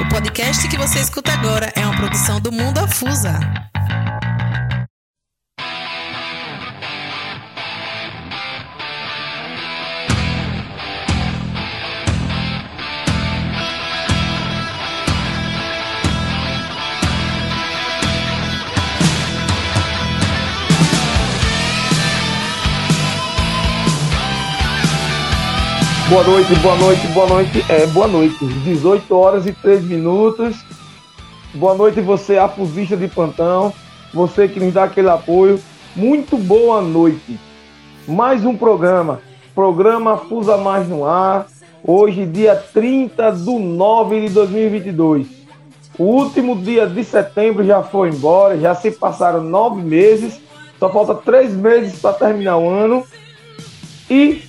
O podcast que você escuta agora é uma produção do Mundo Afusa. Boa noite, boa noite, boa noite. É, boa noite. 18 horas e 3 minutos. Boa noite, você, afusista de plantão. Você que nos dá aquele apoio. Muito boa noite. Mais um programa. Programa Fusa Mais no Ar. Hoje, dia 30 de 9 de 2022. O último dia de setembro já foi embora. Já se passaram nove meses. Só falta três meses para terminar o ano. E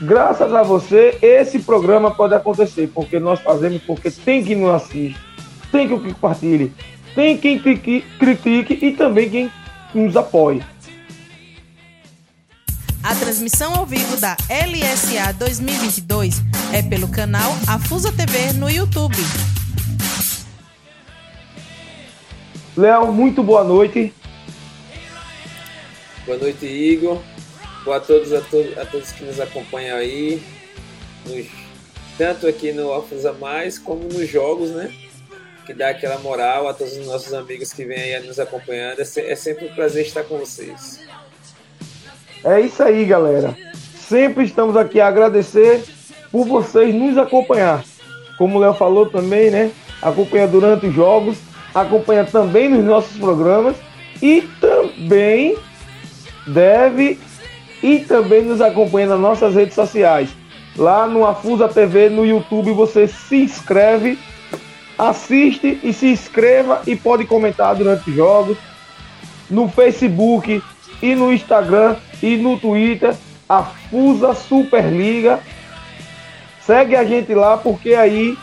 Graças a você, esse programa pode acontecer, porque nós fazemos, porque tem quem nos assiste, tem quem compartilhe, tem quem critique e também quem nos apoie. A transmissão ao vivo da LSA 2022 é pelo canal Afusa TV no YouTube. Léo, muito boa noite. Boa noite, Igor. Boa a todos, a, to a todos que nos acompanham aí, nos, tanto aqui no Alfusa Mais, como nos jogos, né? Que dá aquela moral a todos os nossos amigos que vêm aí nos acompanhando. É, se é sempre um prazer estar com vocês. É isso aí, galera. Sempre estamos aqui a agradecer por vocês nos acompanhar. Como o Léo falou também, né? Acompanha durante os jogos, acompanha também nos nossos programas e também deve e também nos acompanha nas nossas redes sociais. Lá no Afusa TV, no YouTube, você se inscreve, assiste e se inscreva e pode comentar durante os jogos. No Facebook e no Instagram e no Twitter, Afusa Superliga. Segue a gente lá porque aí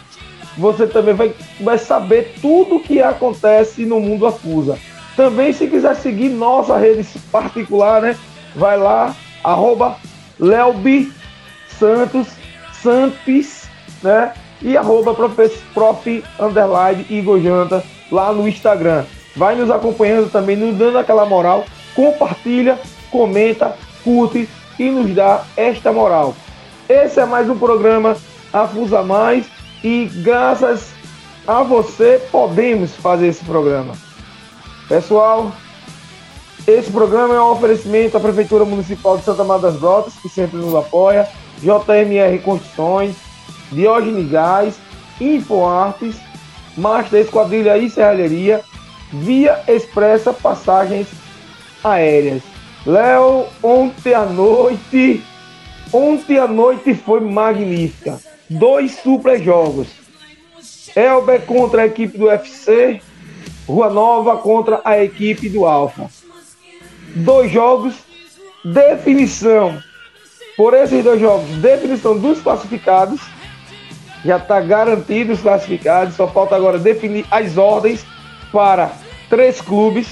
você também vai, vai saber tudo o que acontece no mundo Afusa. Também se quiser seguir nossa rede particular, né? Vai lá arroba Leobi Santos, Santos, né? E arroba prof, prof underline Igor Janta lá no Instagram. Vai nos acompanhando também, nos dando aquela moral. Compartilha, comenta, curte e nos dá esta moral. Esse é mais um programa Afusa Mais e graças a você podemos fazer esse programa. Pessoal, esse programa é um oferecimento à Prefeitura Municipal de Santa Maria das Brotas, que sempre nos apoia, JMR Construções, Diógenes Gás, InfoArtes, Master Esquadrilha e Serralheria, Via Expressa Passagens Aéreas. Léo, ontem à noite, ontem à noite foi magnífica. Dois super jogos. Elber contra a equipe do UFC, Rua Nova contra a equipe do Alfa dois jogos, definição. Por esses dois jogos, definição dos classificados. Já está garantido os classificados. Só falta agora definir as ordens para três clubes.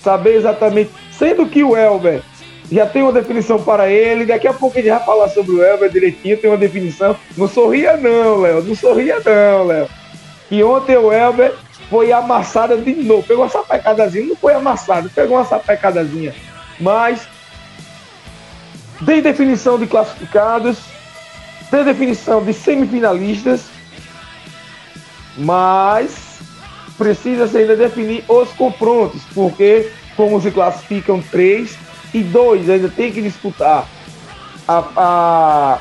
Saber exatamente. Sendo que o Elber já tem uma definição para ele. Daqui a pouco a gente vai falar sobre o Elber direitinho. Tem uma definição. Não sorria, não, Léo. Não sorria, não, Léo. E ontem o Elber foi amassada de novo. Pegou uma sapecadazinha, não foi amassada, pegou uma sapecadazinha. Mas tem definição de classificados, tem definição de semifinalistas, mas precisa -se ainda definir os confrontos, porque como se classificam três e dois ainda tem que disputar a, a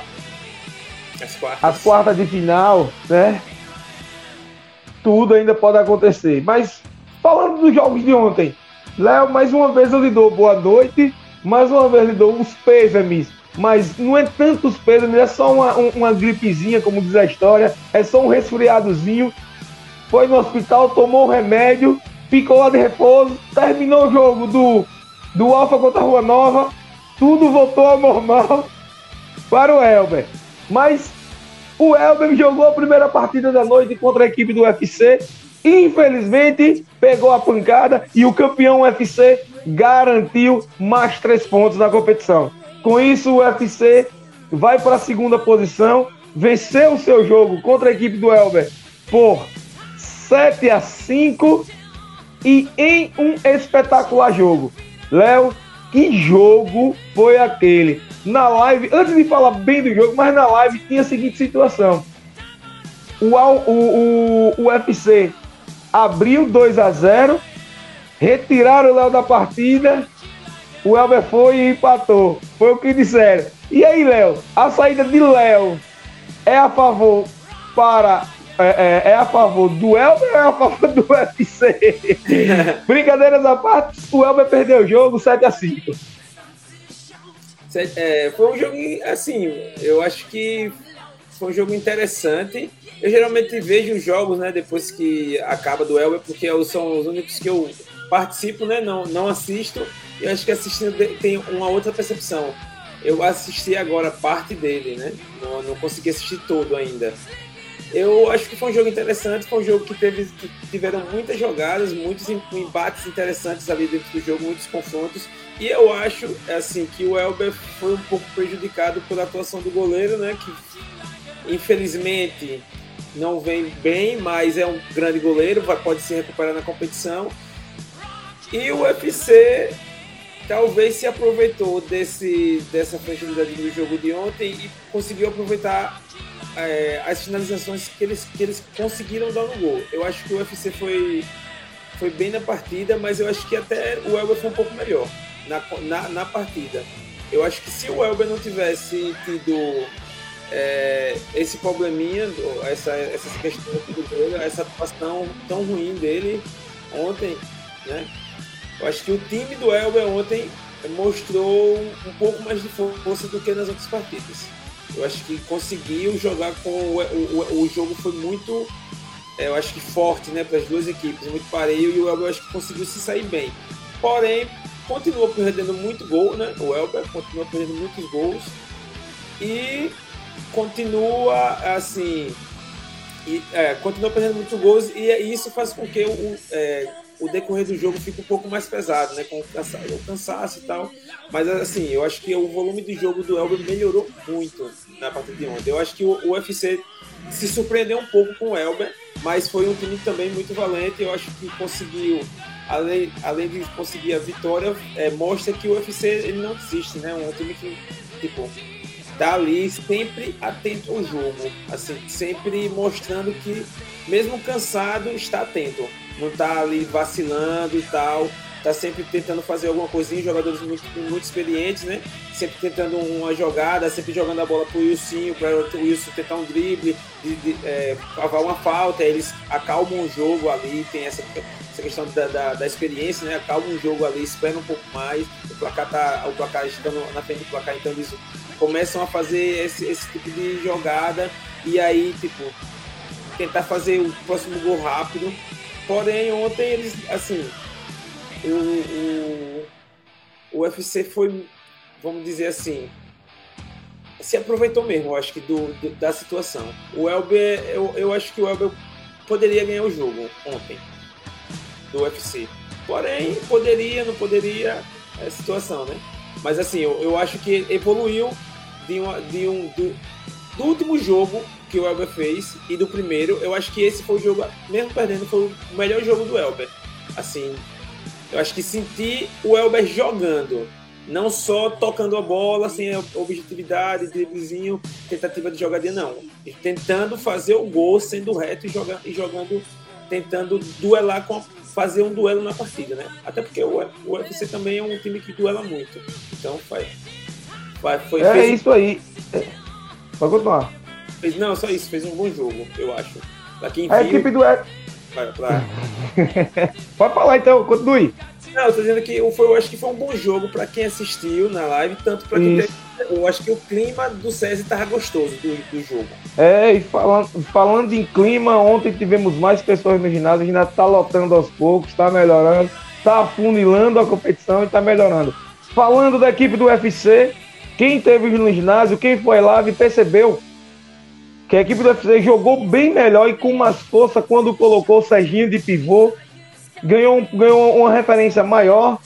as, quartas. as quartas de final, né? Tudo ainda pode acontecer. Mas falando dos jogos de ontem, Léo, mais uma vez eu lhe dou boa noite, mais uma vez lhe dou os pêsames, mas não é tantos pêsames, é só uma, uma gripezinha, como diz a história, é só um resfriadozinho. Foi no hospital, tomou um remédio, ficou lá de repouso, terminou o jogo do, do Alfa contra a Rua Nova, tudo voltou ao normal para o Elber. Mas o Elber jogou a primeira partida da noite contra a equipe do UFC. Infelizmente, pegou a pancada e o campeão UFC garantiu mais três pontos na competição. Com isso, o UFC vai para a segunda posição, venceu o seu jogo contra a equipe do Elber por 7 a 5 e em um espetacular jogo. Léo, que jogo foi aquele? Na live, antes de falar bem do jogo, mas na live tinha a seguinte situação. O, o, o, o UFC abriu 2 a 0 retiraram o Léo da partida, o Elber foi e empatou. Foi o que disseram. E aí, Léo, a saída de Léo é a favor para é, é, é, a favor do Elber ou é a favor do UFC? Brincadeiras à parte, o Elber perdeu o jogo 7x5. É, foi um jogo, assim, eu acho que foi um jogo interessante. Eu geralmente vejo os jogos, né, depois que acaba do Elber, porque são os únicos que eu participo, né, não, não assisto. E acho que assistindo tem uma outra percepção. Eu assisti agora parte dele, né, não, não consegui assistir todo ainda. Eu acho que foi um jogo interessante, foi um jogo que teve, tiveram muitas jogadas, muitos embates interessantes ali dentro do jogo, muitos confrontos. E eu acho assim que o Elber foi um pouco prejudicado pela atuação do goleiro, né? Que infelizmente não vem bem, mas é um grande goleiro, vai, pode se recuperar na competição. E o UFC talvez se aproveitou desse, dessa fragilidade do jogo de ontem e conseguiu aproveitar é, as finalizações que eles, que eles conseguiram dar no gol. Eu acho que o UFC foi, foi bem na partida, mas eu acho que até o Elber foi um pouco melhor na, na, na partida. Eu acho que se o Elber não tivesse tido é, esse probleminha, essa, essa questão do gol, essa atuação tão ruim dele ontem, né? Eu acho que o time do Elber ontem mostrou um pouco mais de força do que nas outras partidas. Eu acho que conseguiu jogar com. O, o, o jogo foi muito. É, eu acho que forte né, para as duas equipes, muito pareio, e o Elber acho que conseguiu se sair bem. Porém, continua perdendo muito gol, né? O Elber continua perdendo muitos gols. E continua assim. E, é, continua perdendo muitos gols, e isso faz com que o, é, o decorrer do jogo fica um pouco mais pesado, né? Com o cansaço, e tal. Mas assim, eu acho que o volume de jogo do Elber melhorou muito na partida de ontem. Eu acho que o UFC se surpreendeu um pouco com o Elber, mas foi um time também muito valente. Eu acho que conseguiu, além, além de conseguir a vitória, é, mostra que o UFC ele não desiste, né? Um time que, tipo, tá ali sempre atento ao jogo, assim, sempre mostrando que, mesmo cansado, está atento não tá ali vacilando e tal, tá sempre tentando fazer alguma coisinha, jogadores muito, muito experientes, né? Sempre tentando uma jogada, sempre jogando a bola pro Wilson, para o Wilson tentar um drible, de, de é, cavar uma falta, eles acalmam o jogo ali, tem essa, essa questão da, da, da, experiência, né? Acalmam o jogo ali, esperam um pouco mais, o placar tá, o placar estando na frente do placar, então eles começam a fazer esse, esse tipo de jogada e aí, tipo, tentar fazer o próximo gol rápido Porém, ontem eles, assim, o, o, o UFC foi, vamos dizer assim, se aproveitou mesmo, eu acho que, do, do, da situação. O Elber, eu, eu acho que o Elber poderia ganhar o jogo ontem, do UFC. Porém, poderia, não poderia, é situação, né? Mas assim, eu, eu acho que evoluiu de, uma, de um, do, do último jogo que o Elber fez e do primeiro, eu acho que esse foi o jogo, mesmo perdendo, foi o melhor jogo do Elber. Assim, eu acho que senti o Elber jogando, não só tocando a bola sem objetividade, driblezinho, tentativa de jogadinha, não. Tentando fazer o gol sendo reto e jogando, e jogando tentando duelar com fazer um duelo na partida, né? Até porque o, o UFC também é um time que duela muito. Então foi. foi, foi é fez... isso aí. Pode continuar. Fez, não, só isso, fez um bom jogo, eu acho. Pra quem viu, a equipe do. Vai, pra... Pode falar então, continue. Não, eu tô dizendo que foi, eu acho que foi um bom jogo para quem assistiu na live, tanto para quem. Teve, eu acho que o clima do César tava gostoso do, do jogo. É, e falando, falando em clima, ontem tivemos mais pessoas no ginásio, ainda tá lotando aos poucos, tá melhorando, tá afunilando a competição e tá melhorando. Falando da equipe do UFC, quem teve no ginásio, quem foi lá e percebeu que a equipe do UFC jogou bem melhor e com mais força quando colocou o Serginho de pivô, ganhou, ganhou uma referência maior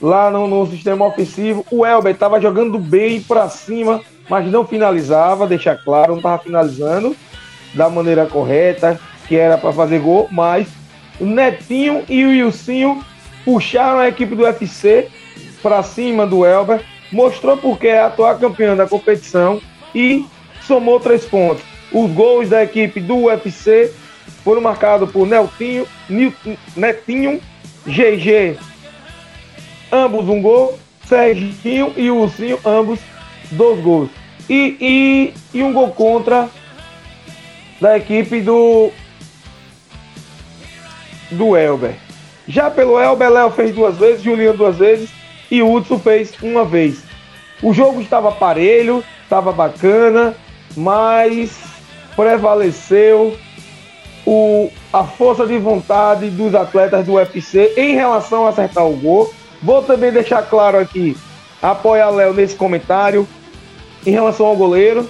lá no, no sistema ofensivo. O Elber estava jogando bem para cima, mas não finalizava, deixar claro, não estava finalizando da maneira correta. que era para fazer gol, mas o Netinho e o Wilsinho puxaram a equipe do UFC para cima do Elber, mostrou porque é a atual campeã da competição e somou três pontos. Os gols da equipe do UFC foram marcados por Neltinho, Netinho, GG, ambos um gol, Serginho e Ursinho, ambos dois gols. E, e, e um gol contra da equipe do do Elber. Já pelo Elber, Léo fez duas vezes, Juliano duas vezes e Hudson fez uma vez. O jogo estava parelho, estava bacana, mas prevaleceu o, a força de vontade dos atletas do UFC em relação a acertar o gol. Vou também deixar claro aqui, apoiar Léo nesse comentário em relação ao goleiro.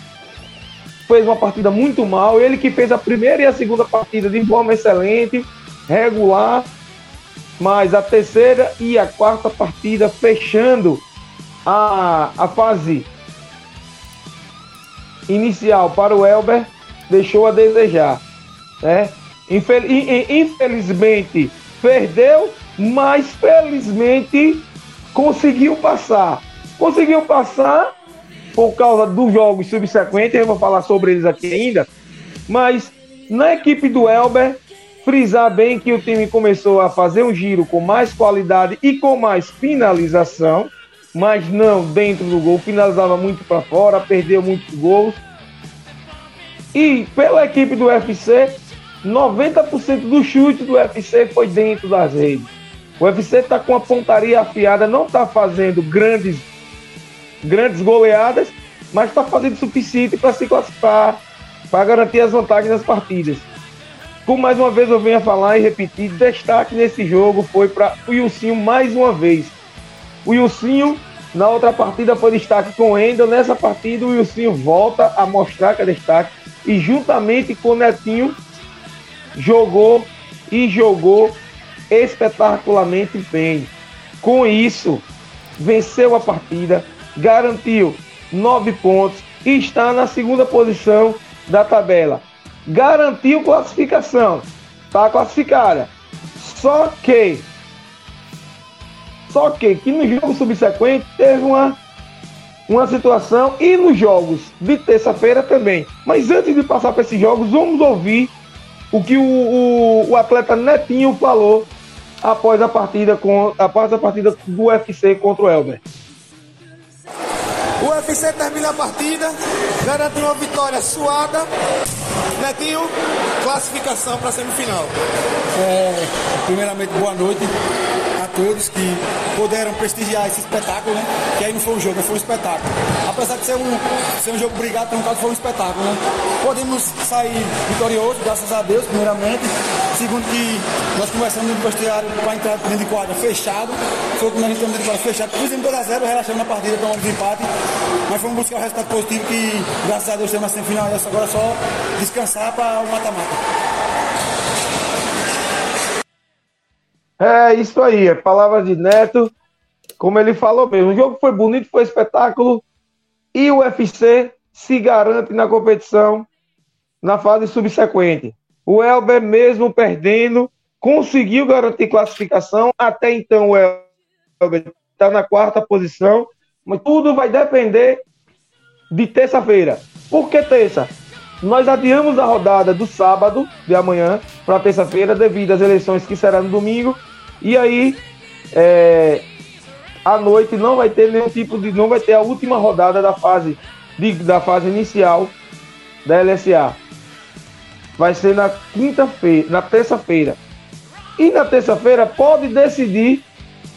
Fez uma partida muito mal. Ele que fez a primeira e a segunda partida de forma excelente, regular. Mas a terceira e a quarta partida fechando a, a fase inicial para o Elber deixou a desejar. Né? Infelizmente perdeu, mas felizmente conseguiu passar. Conseguiu passar por causa dos jogos subsequentes, eu vou falar sobre eles aqui ainda. Mas na equipe do Elber, frisar bem que o time começou a fazer um giro com mais qualidade e com mais finalização, mas não dentro do gol, finalizava muito para fora, perdeu muitos gols. E pela equipe do UFC, 90% do chute do UFC foi dentro das redes. O UFC está com a pontaria afiada, não está fazendo grandes, grandes goleadas, mas está fazendo o suficiente para se classificar, para garantir as vantagens das partidas. Como mais uma vez eu venho a falar e repetir, destaque nesse jogo foi para o Wilsinho mais uma vez. O Wilsinho, na outra partida, foi destaque com o Endel. Nessa partida, o Wilsinho volta a mostrar que é destaque. E juntamente com o Netinho, jogou e jogou espetacularmente bem. Com isso, venceu a partida, garantiu nove pontos e está na segunda posição da tabela. Garantiu classificação, está classificada. Só que, só que, que no jogo subsequente teve uma, uma situação e nos jogos de terça-feira também. Mas antes de passar para esses jogos, vamos ouvir o que o, o, o, atleta Netinho falou após a partida com após a partida do UFC contra o Elber. O UFC termina a partida, garante uma vitória suada. Netinho, classificação para a semifinal. É, primeiramente, boa noite todos que puderam prestigiar esse espetáculo, né? Que aí não foi um jogo, foi um espetáculo. Apesar de ser um, ser um jogo brigado, caso foi um espetáculo, né? Podemos sair vitoriosos, graças a Deus, primeiramente. Segundo que nós conversamos no vestiário para entrar dentro de quadra fechado. Foi quando a gente dentro de quadra fechado. Fizemos 2x0, relaxamos na partida, tomamos empate. Mas fomos buscar o resultado positivo que, graças a Deus, temos na semifinal. E agora é só descansar para o mata-mata. É isso aí, é palavra de Neto, como ele falou mesmo. O jogo foi bonito, foi espetáculo e o UFC se garante na competição na fase subsequente. O Elber, mesmo perdendo, conseguiu garantir classificação. Até então, o Elber está na quarta posição, mas tudo vai depender de terça-feira. Por que terça? Nós adiamos a rodada do sábado de amanhã para terça-feira devido às eleições que será no domingo. E aí, é, à noite não vai ter nenhum tipo de, não vai ter a última rodada da fase de, da fase inicial da LSA. Vai ser na quinta-feira, na terça-feira. E na terça-feira pode decidir,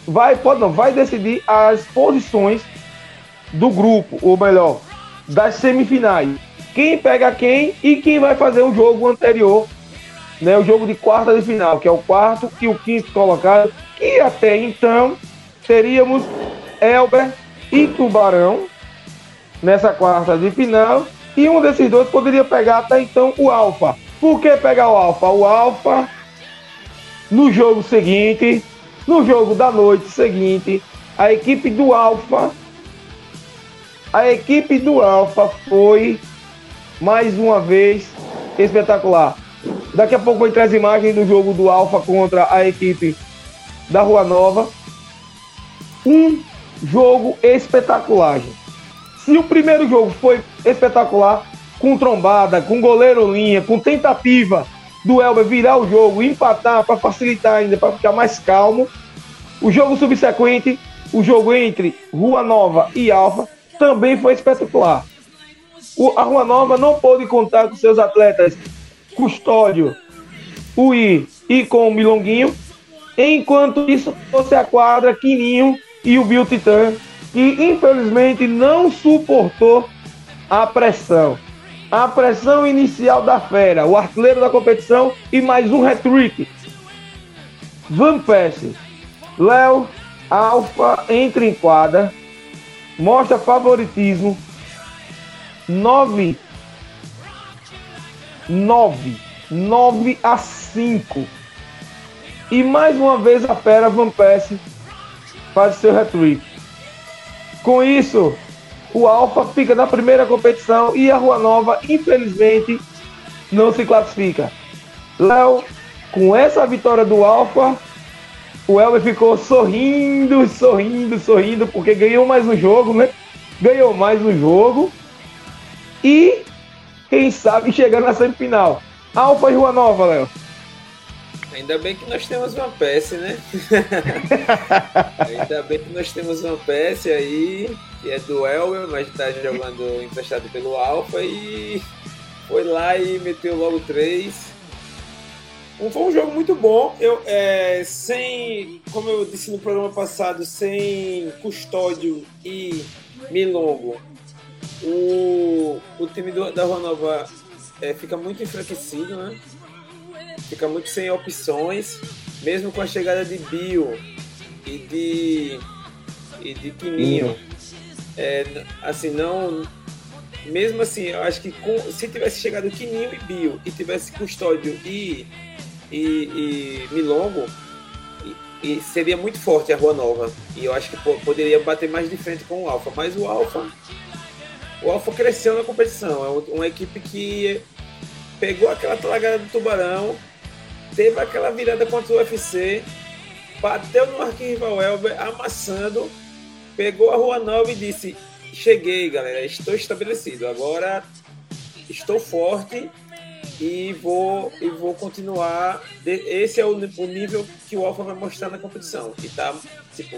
vai, pode não, vai decidir as posições do grupo, ou melhor, das semifinais quem pega quem e quem vai fazer o jogo anterior, né, o jogo de quarta de final, que é o quarto e o quinto colocado, que até então teríamos Elber e Tubarão nessa quarta de final, e um desses dois poderia pegar até então o Alfa. Por que pegar o Alfa? O Alfa, no jogo seguinte, no jogo da noite seguinte, a equipe do Alfa, a equipe do Alfa foi mais uma vez espetacular. Daqui a pouco entre as imagens do jogo do Alfa contra a equipe da Rua Nova. Um jogo espetacular. Gente. Se o primeiro jogo foi espetacular, com trombada, com goleiro linha, com tentativa do Elber virar o jogo, empatar para facilitar ainda, para ficar mais calmo, o jogo subsequente, o jogo entre Rua Nova e Alfa, também foi espetacular. O, a Rua Nova não pôde contar com seus atletas Custódio, Ui e com o Milonguinho. Enquanto isso, fosse a quadra, Quininho e o Bill Titã, que infelizmente não suportou a pressão. A pressão inicial da fera, o artilheiro da competição e mais um hat-trick. Van Persie, Léo, Alfa entra em quadra, mostra favoritismo, 9 9 9 a 5 e mais uma vez a fera Van Persie faz seu hat-trick. Com isso, o Alfa fica na primeira competição e a Rua Nova, infelizmente, não se classifica. Léo, com essa vitória do Alfa, o Elber ficou sorrindo, sorrindo, sorrindo, porque ganhou mais um jogo, né? Ganhou mais um jogo. E, quem sabe, chegar na semifinal. Alfa e Rua Nova, Léo. Ainda bem que nós temos uma peça, né? Ainda bem que nós temos uma peça aí, que é do Elber, mas está jogando emprestado pelo Alfa e foi lá e meteu logo três. Um, foi um jogo muito bom. Eu, é, sem, como eu disse no programa passado, sem Custódio e Milongo, o, o time do, da Rua Nova é, fica muito enfraquecido, né? Fica muito sem opções, mesmo com a chegada de Bio e de e de Quininho. É, assim, não. Mesmo assim, eu acho que com, se tivesse chegado Quininho e Bio e tivesse Custódio e, e, e Milongo, e, e seria muito forte a Rua Nova. E eu acho que pô, poderia bater mais de frente com o Alfa. Mas o Alfa. O Alfa cresceu na competição. É uma equipe que pegou aquela talagada do Tubarão, teve aquela virada contra o UFC, bateu no arquirrival Elber, amassando, pegou a Rua Nova e disse: Cheguei, galera, estou estabelecido. Agora estou forte e vou, e vou continuar. Esse é o, o nível que o Alfa vai mostrar na competição. E tá, tipo,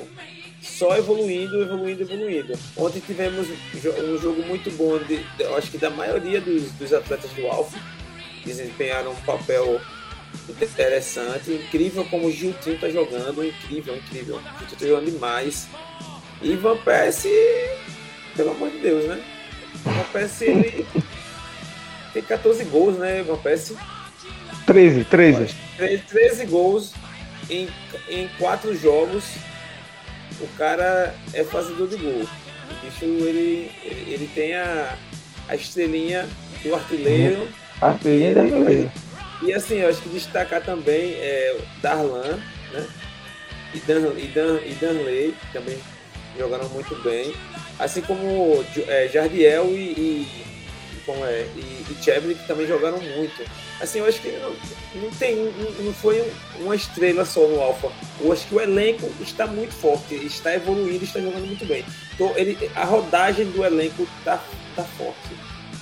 só evoluindo, evoluindo, evoluindo. Ontem tivemos um jogo muito bom, de, eu acho que da maioria dos, dos atletas do Alfa desempenharam um papel interessante. Incrível como o Giltinho tá jogando, incrível, incrível. O Giltinho tá jogando demais. E Van Persie, pelo amor de Deus, né? Van Persie, ele tem 14 gols, né, Van Persie? 13, 13. 13, 13 gols em, em 4 jogos. O cara é fazedor de gol. O bicho, ele, ele, tem a, a estrelinha do artilheiro. Artilheiro artilheiro. E assim, eu acho que destacar também é Darlan, né? E, Dan, e, Dan, e Danley, que também jogaram muito bem. Assim como é, Jardiel e, e, como é, e, e que também jogaram muito. Assim, eu acho que não, não tem, não, não foi uma estrela só no Alfa. Eu acho que o elenco está muito forte, está evoluindo, está jogando muito bem. Então, ele, a rodagem do elenco está tá forte.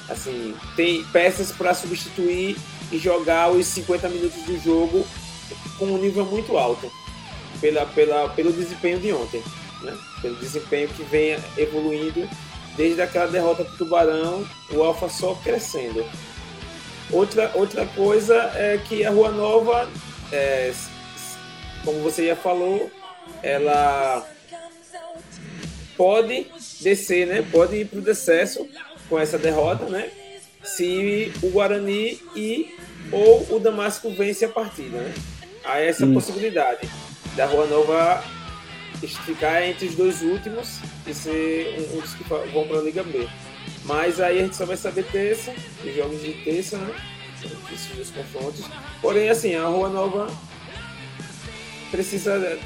Assim, tem peças para substituir e jogar os 50 minutos do jogo com um nível muito alto pela, pela, pelo desempenho de ontem, né? pelo desempenho que vem evoluindo desde aquela derrota para o Tubarão, o Alfa só crescendo. Outra, outra coisa é que a Rua Nova, é, como você já falou, ela pode descer, né? pode ir para o decesso com essa derrota, né? se o Guarani e ou o Damasco vence a partida, né? Há essa hum. possibilidade da Rua Nova ficar entre os dois últimos e ser um, um dos que vão para a Liga B. Mas aí a gente só vai saber terça, os jogos de terça, né? Esses dois confrontos. Porém, assim, a Rua Nova precisa,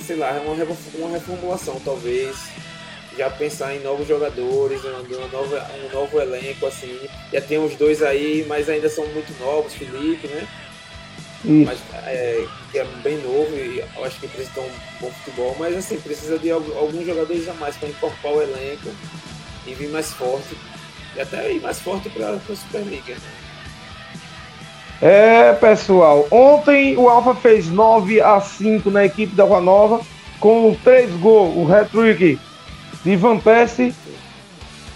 sei lá, uma, uma reformulação, talvez já pensar em novos jogadores, um novo, um novo elenco, assim. Já tem os dois aí, mas ainda são muito novos, Felipe, né? Mas, é, que é bem novo e eu acho que precisa um bom futebol, mas assim, precisa de alguns jogadores a mais para incorporar o elenco e vir mais forte. E até ir mais forte para a Superliga. É, pessoal, ontem o Alfa fez 9 a 5 na equipe da Rua Nova, com 3 gols, o hat-trick de Van Persie,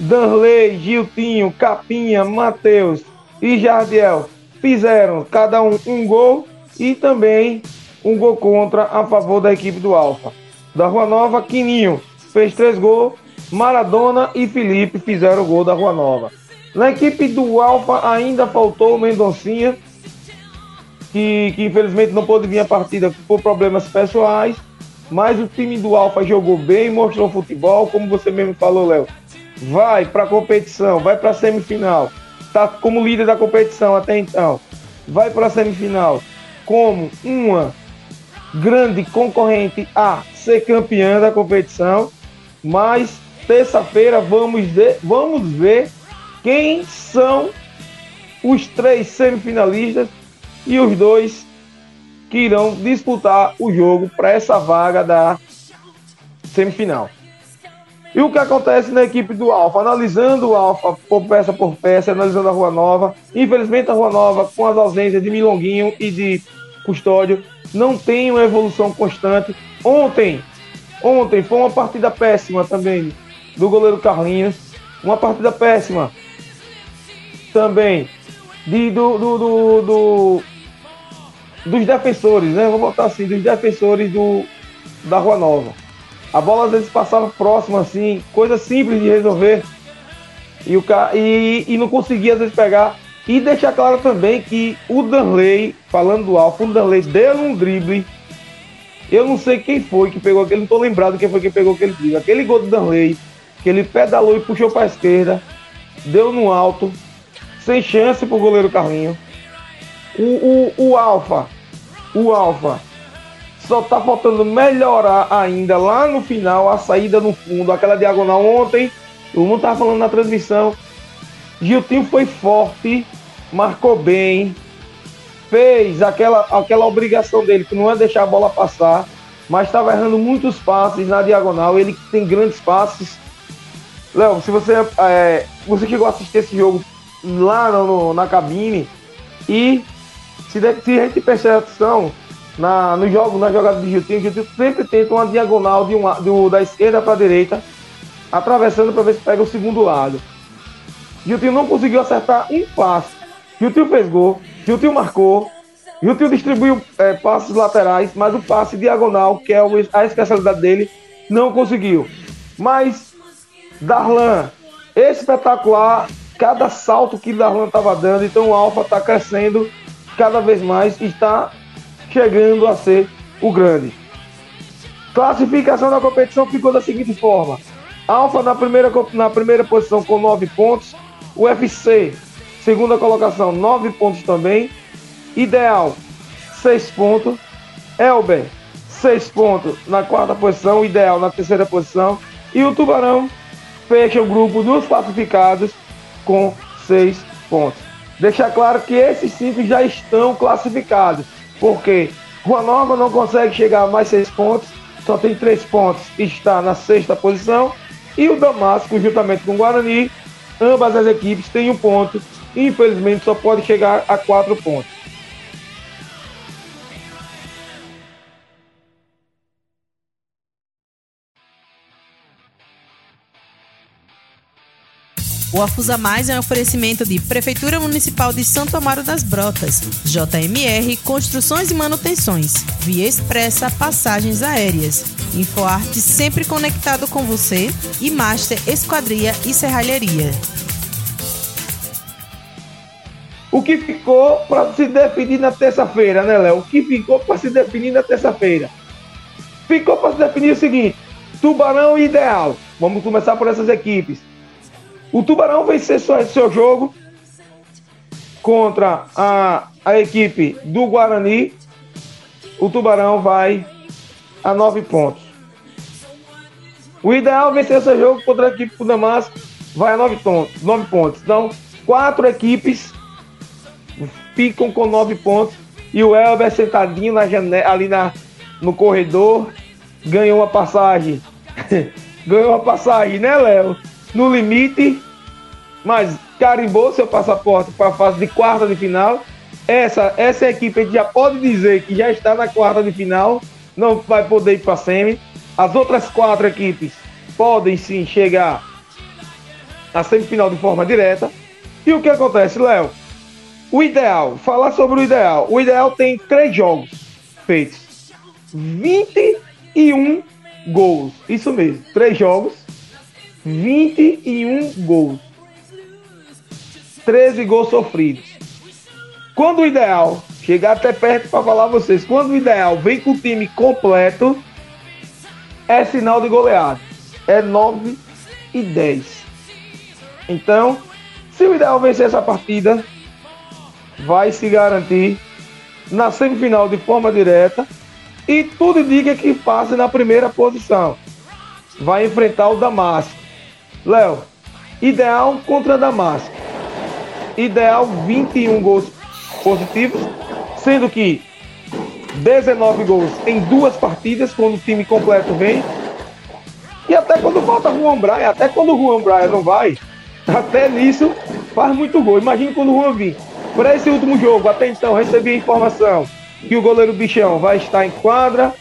Danley, Giltinho, Capinha, Matheus e Jardiel fizeram cada um um gol e também um gol contra a favor da equipe do Alfa. Da Rua Nova, Quininho fez três gols, Maradona e Felipe fizeram o gol da Rua Nova. Na equipe do Alfa ainda faltou o Mendoncinha, que, que infelizmente não pôde vir a partida por problemas pessoais, mas o time do Alfa jogou bem, mostrou futebol, como você mesmo falou, Léo. Vai para a competição, vai para a semifinal. Está como líder da competição até então. Vai para a semifinal como uma grande concorrente a ser campeã da competição. Mas terça-feira vamos ver, vamos ver quem são os três semifinalistas e os dois que irão disputar o jogo para essa vaga da semifinal. E o que acontece na equipe do Alfa? Analisando o Alfa por peça por peça, analisando a Rua Nova. Infelizmente, a Rua Nova, com as ausências de Milonguinho e de Custódio, não tem uma evolução constante. Ontem, ontem foi uma partida péssima também do goleiro Carlinhos. Uma partida péssima também de, do, do, do, do dos defensores, né? Vou botar assim, dos defensores do, da Rua Nova. A bola às vezes passava próximo, assim, coisa simples de resolver. E, o, e, e não conseguia às vezes pegar. E deixar claro também que o Danley, falando do Alfa, o Danley deu um drible. Eu não sei quem foi que pegou aquele, não tô lembrado quem foi que pegou aquele drible. Aquele gol do Danley, que ele pedalou e puxou para a esquerda, deu no alto, sem chance pro goleiro Carlinho. O, o, o Alfa, o Alfa, só tá faltando melhorar ainda lá no final a saída no fundo, aquela diagonal ontem. O mundo tava falando na transmissão. Giltinho foi forte, marcou bem, fez aquela, aquela obrigação dele, que não é deixar a bola passar, mas estava errando muitos passes na diagonal. Ele tem grandes passes. Léo, se você, é, você chegou a assistir esse jogo lá no, na cabine e se, de, se a gente prestar atenção na, no jogo, na jogada de Giltinho, Giltinho sempre tenta uma diagonal de uma, do, da esquerda para a direita, atravessando para ver se pega o segundo lado. Giltinho não conseguiu acertar um passe. Giltinho fez gol, Giltinho marcou, Giltinho distribuiu é, passes laterais, mas o passe diagonal, que é a especialidade dele, não conseguiu. Mas Darlan, espetacular, cada salto que Darlan estava dando, então o Alfa está crescendo cada vez mais está chegando a ser o grande. Classificação da competição ficou da seguinte forma: Alfa na primeira, na primeira posição com 9 pontos, UFC, segunda colocação, 9 pontos também, Ideal, 6 pontos, Elber, 6 pontos na quarta posição, Ideal na terceira posição, e o Tubarão fecha o grupo dos classificados com 6 pontos. Deixar claro que esses cinco já estão classificados, porque Rua Nova não consegue chegar a mais seis pontos, só tem três pontos e está na sexta posição. E o Damasco, juntamente com o Guarani, ambas as equipes têm um ponto. E infelizmente só pode chegar a quatro pontos. O Afusa Mais é um oferecimento de Prefeitura Municipal de Santo Amaro das Brotas, JMR Construções e Manutenções, Via Expressa Passagens Aéreas, InfoArte sempre conectado com você e Master Esquadria e Serralheria. O que ficou para se definir na terça-feira, né, Léo? O que ficou para se definir na terça-feira? Ficou para se definir o seguinte: Tubarão Ideal. Vamos começar por essas equipes. O Tubarão vencer seu jogo contra a, a equipe do Guarani. O Tubarão vai a nove pontos. O ideal é vencer seu jogo contra a equipe do Damasco vai a nove, pontos, nove pontos. Então, quatro equipes ficam com nove pontos E o Elber sentadinho na janela, ali na, no corredor, ganhou uma passagem. ganhou uma passagem, né, Léo? No limite, mas carimbou seu passaporte para a fase de quarta de final. Essa, essa equipe já pode dizer que já está na quarta de final, não vai poder ir para a semi. As outras quatro equipes podem sim chegar à semifinal de forma direta. E o que acontece, Léo? O ideal, falar sobre o ideal. O ideal tem três jogos feitos. 21 gols. Isso mesmo, três jogos, 21 gols. 13 gols sofridos. Quando o ideal, chegar até perto para falar vocês, quando o ideal vem com o time completo, é sinal de goleado. É 9 e 10. Então, se o ideal vencer essa partida, vai se garantir na semifinal de forma direta e tudo indica que passe na primeira posição. Vai enfrentar o Damasco. Léo, ideal contra Damasco. Ideal 21 gols positivos, sendo que 19 gols em duas partidas, quando o time completo vem. E até quando falta Juan Braia, até quando o Juan Braia não vai, até nisso faz muito gol. Imagina quando o Juan vir. Para esse último jogo, até então, recebi a informação que o goleiro Bichão vai estar em quadra,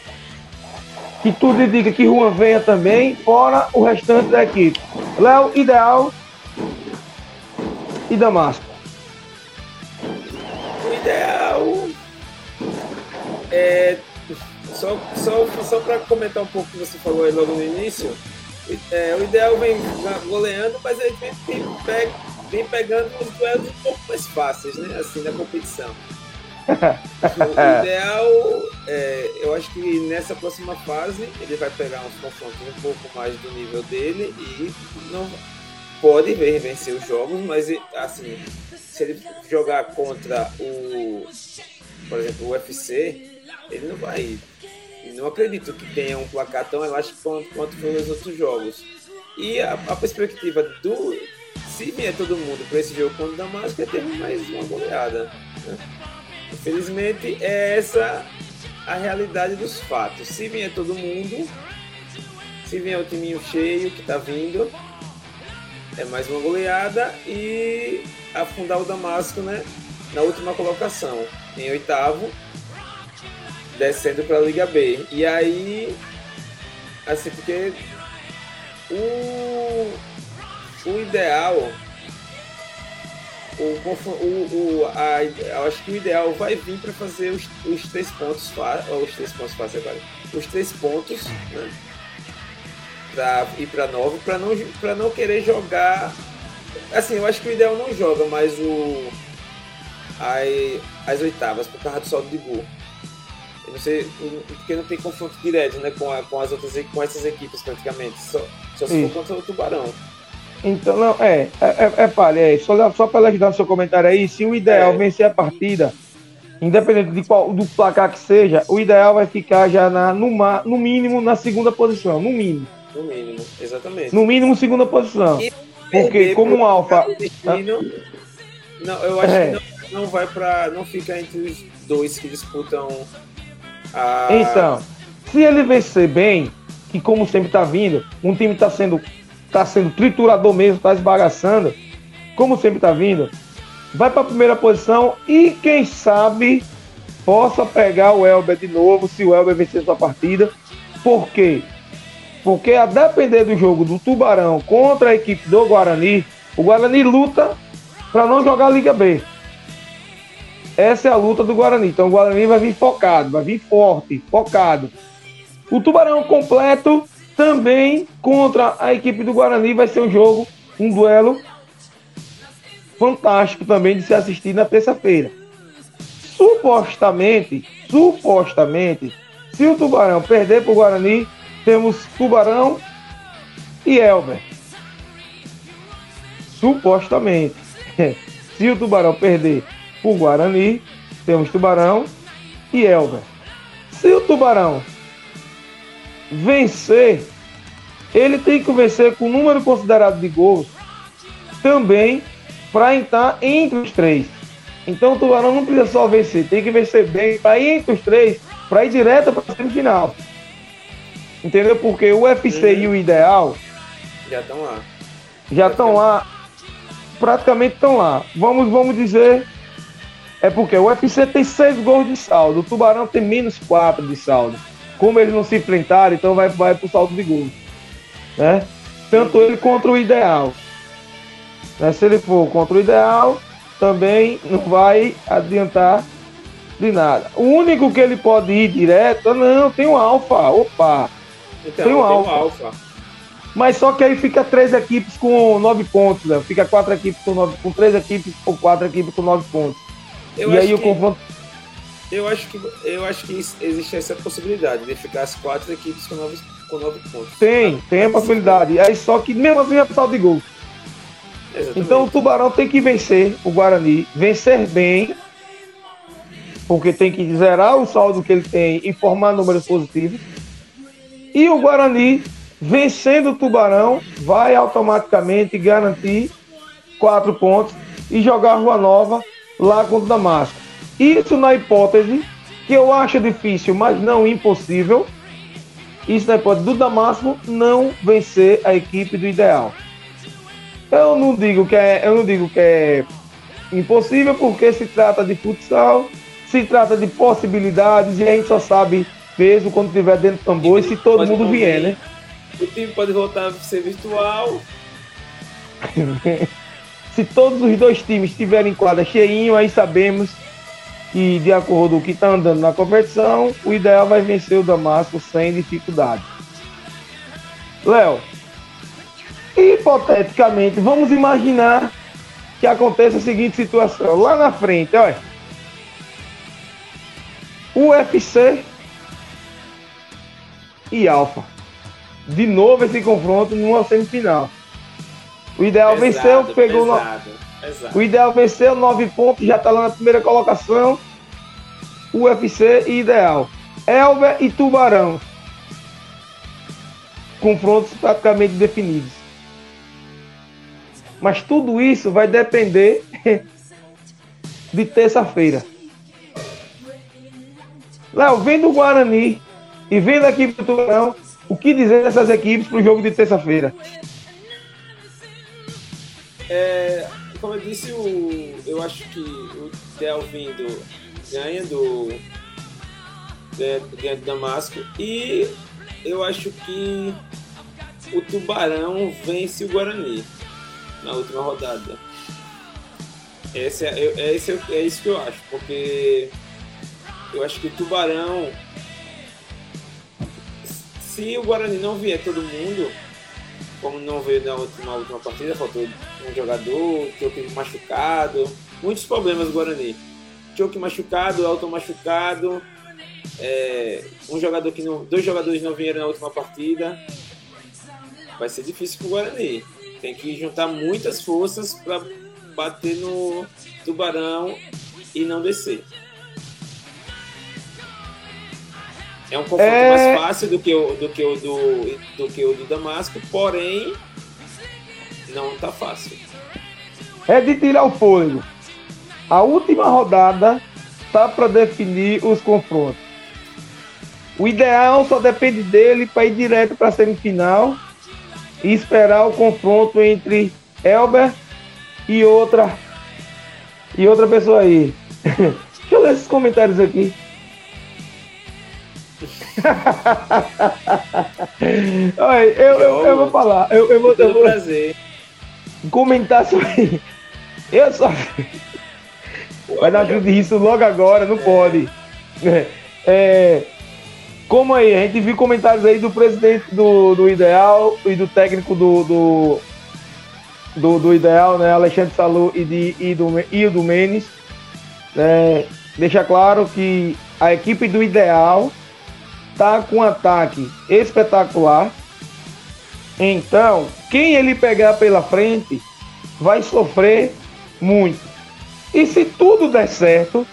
que tudo indica que Juan venha também, fora o restante da equipe. Léo, Ideal e Damasco. O Ideal é, só só, só para comentar um pouco o que você falou aí logo no início, é, o ideal vem goleando, mas ele vem, vem, pegando os duelos um pouco mais fáceis, né? Assim, na competição. O ideal, é, eu acho que nessa próxima fase ele vai pegar uns confrontos um pouco mais do nível dele e não pode ver vencer os jogos, mas assim, se ele jogar contra o, por exemplo, o UFC, ele não vai. Não acredito que tenha um placar tão elástico quanto, quanto foi nos outros jogos. E a, a perspectiva do. Se vier todo mundo para esse jogo contra o Damasco, é ter mais uma goleada. Né? Infelizmente, é essa a realidade dos fatos. Se vier todo mundo, se vier o timinho cheio que está vindo, é mais uma goleada e afundar o Damasco né, na última colocação, em oitavo, descendo para a Liga B. E aí, assim, porque o, o ideal, o, o, o a, eu acho que o ideal vai vir para fazer os, os três pontos os três pontos fáceis agora, os três pontos, né? Para ir para nove, para não, para não querer jogar. Assim, eu acho que o ideal não joga mais o as, as oitavas por causa do saldo de gol. Não sei, porque não tem confronto direto né, com, a, com as outras com essas equipes praticamente. Só, só se for contra o Tubarão. Então, não, é, é, é, é palha, é, só, só para ajudar no seu comentário aí, se o ideal é. vencer a partida, independente de qual do placar que seja, o ideal vai ficar já na, no, no mínimo na segunda posição, no mínimo. No mínimo, exatamente. No mínimo, segunda posição. E porque como um alfa. Não, eu acho é. que não, não vai para. não fica entre os dois que disputam ah. Então, se ele vencer bem, que como sempre está vindo, um time está sendo, tá sendo triturador mesmo, está esbagaçando, como sempre está vindo, vai para a primeira posição e quem sabe possa pegar o Elber de novo, se o Elber vencer sua partida. Por quê? Porque a depender do jogo do Tubarão contra a equipe do Guarani, o Guarani luta para não jogar a Liga B. Essa é a luta do Guarani. Então o Guarani vai vir focado, vai vir forte, focado. O Tubarão completo também contra a equipe do Guarani vai ser um jogo, um duelo fantástico também de se assistir na terça-feira. Supostamente, supostamente, se o Tubarão perder para o Guarani, temos Tubarão e Elber. Supostamente. se o Tubarão perder o Guarani, temos Tubarão e Elber. Se o Tubarão vencer, ele tem que vencer com o número considerado de gols também para entrar entre os três. Então o Tubarão não precisa só vencer, tem que vencer bem para ir entre os três, para ir direto para a semifinal. Entendeu? Porque o UFC uhum. e o Ideal já estão lá. Já estão lá. Praticamente estão lá. Vamos, vamos dizer. É porque o UFC tem seis gols de saldo. O Tubarão tem menos quatro de saldo. Como eles não se enfrentaram, então vai, vai pro saldo de gols. Né? Tanto ele contra o Ideal. Né? Se ele for contra o Ideal, também não vai adiantar de nada. O único que ele pode ir direto, não, tem o Alfa. Opa! Então, tem o Alfa. Alfa. Mas só que aí fica três equipes com nove pontos, né? Fica quatro equipes com nove, com três equipes ou quatro equipes com nove pontos. Eu e aí que, o confronto. Eu acho que eu acho que existe essa possibilidade de ficar as quatro equipes com nove, com nove pontos. Tem, tá? tem a possibilidade. Aí só que mesmo assim é total de gol. Exatamente. Então o Tubarão tem que vencer o Guarani, vencer bem, porque tem que zerar o saldo que ele tem e formar números positivos e o Guarani, vencendo o Tubarão, vai automaticamente garantir quatro pontos e jogar a Rua Nova lá contra o Damasco. Isso na hipótese, que eu acho difícil, mas não impossível, isso na hipótese do Damasco não vencer a equipe do Ideal. Eu não digo que é, eu não digo que é impossível, porque se trata de futsal, se trata de possibilidades e a gente só sabe peso quando estiver dentro do tambor e se todo mundo vier, né? O time pode voltar a ser virtual. se todos os dois times estiverem em quadra cheinho, aí sabemos que, de acordo com o que está andando na competição, o ideal vai vencer o Damasco sem dificuldade. Léo, hipoteticamente, vamos imaginar que aconteça a seguinte situação. Lá na frente, olha. UFC e Alfa. De novo esse confronto numa semifinal. O ideal venceu, pegou pesado, no... pesado. O ideal venceu, nove pontos, já está lá na primeira colocação. UFC e Ideal. Elber e Tubarão. Confrontos praticamente definidos. Mas tudo isso vai depender de terça-feira. Léo, vem do Guarani e vendo aqui pro Tubarão, o que dizer dessas equipes para o jogo de terça-feira? É, como eu disse, o, eu acho que o Delvindo ganha do, ganha do Damasco e eu acho que o Tubarão vence o Guarani na última rodada. Esse é, é, esse é, é isso que eu acho, porque eu acho que o Tubarão se o Guarani não vier todo mundo, como não veio na última, última partida, faltou um jogador, Choque machucado, muitos problemas do Guarani. Choque machucado, Elton machucado, é, um jogador que não, dois jogadores não vieram na última partida. Vai ser difícil pro Guarani. Tem que juntar muitas forças para bater no Tubarão e não descer. É um confronto é... mais fácil do que o do, que o do, do, que o do Damasco, porém não tá fácil. É de tirar o fôlego. A última rodada tá para definir os confrontos. O ideal só depende dele para ir direto para a semifinal e esperar o confronto entre Elber e outra e outra pessoa aí. Deixa eu ler esses comentários aqui. Olha, eu, eu, eu, vou falar. Eu, eu vou, eu vou prazer. comentar sobre. Eu só. Vai dar crise de logo agora, não é. pode. É, como aí, a gente viu comentários aí do presidente do, do Ideal e do técnico do, do, do, do Ideal, né? Alexandre Salu e, de, e, do, e do Menes. Né, deixa claro que a equipe do Ideal tá com um ataque espetacular. Então, quem ele pegar pela frente vai sofrer muito. E se tudo der certo,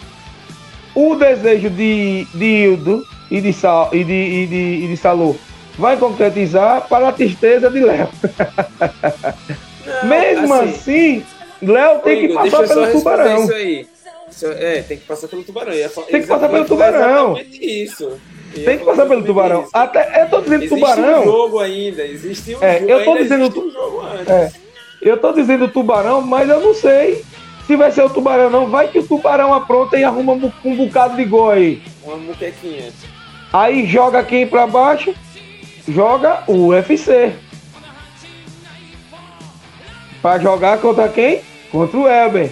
o desejo de, de Hildo e de, Sal, e de, e de, e de Salô vai concretizar para a tristeza de Léo. Mesmo assim, assim Léo tem que passar pelo tubarão. É, tem que passar pelo tubarão. Tem que passar pelo tubarão. Isso. Tem que passar pelo tubarão. Isso. Até, eu tô dizendo existe tubarão. Um jogo ainda, existe um é, jogo. Eu tô dizendo tu... um jogo antes. É, eu tô dizendo tubarão, mas eu não sei se vai ser o tubarão, não. Vai que o tubarão apronta e arruma um bocado de gol aí. Uma muquequinha. Aí joga quem pra baixo? Joga o UFC. Pra jogar contra quem? Contra o Elber.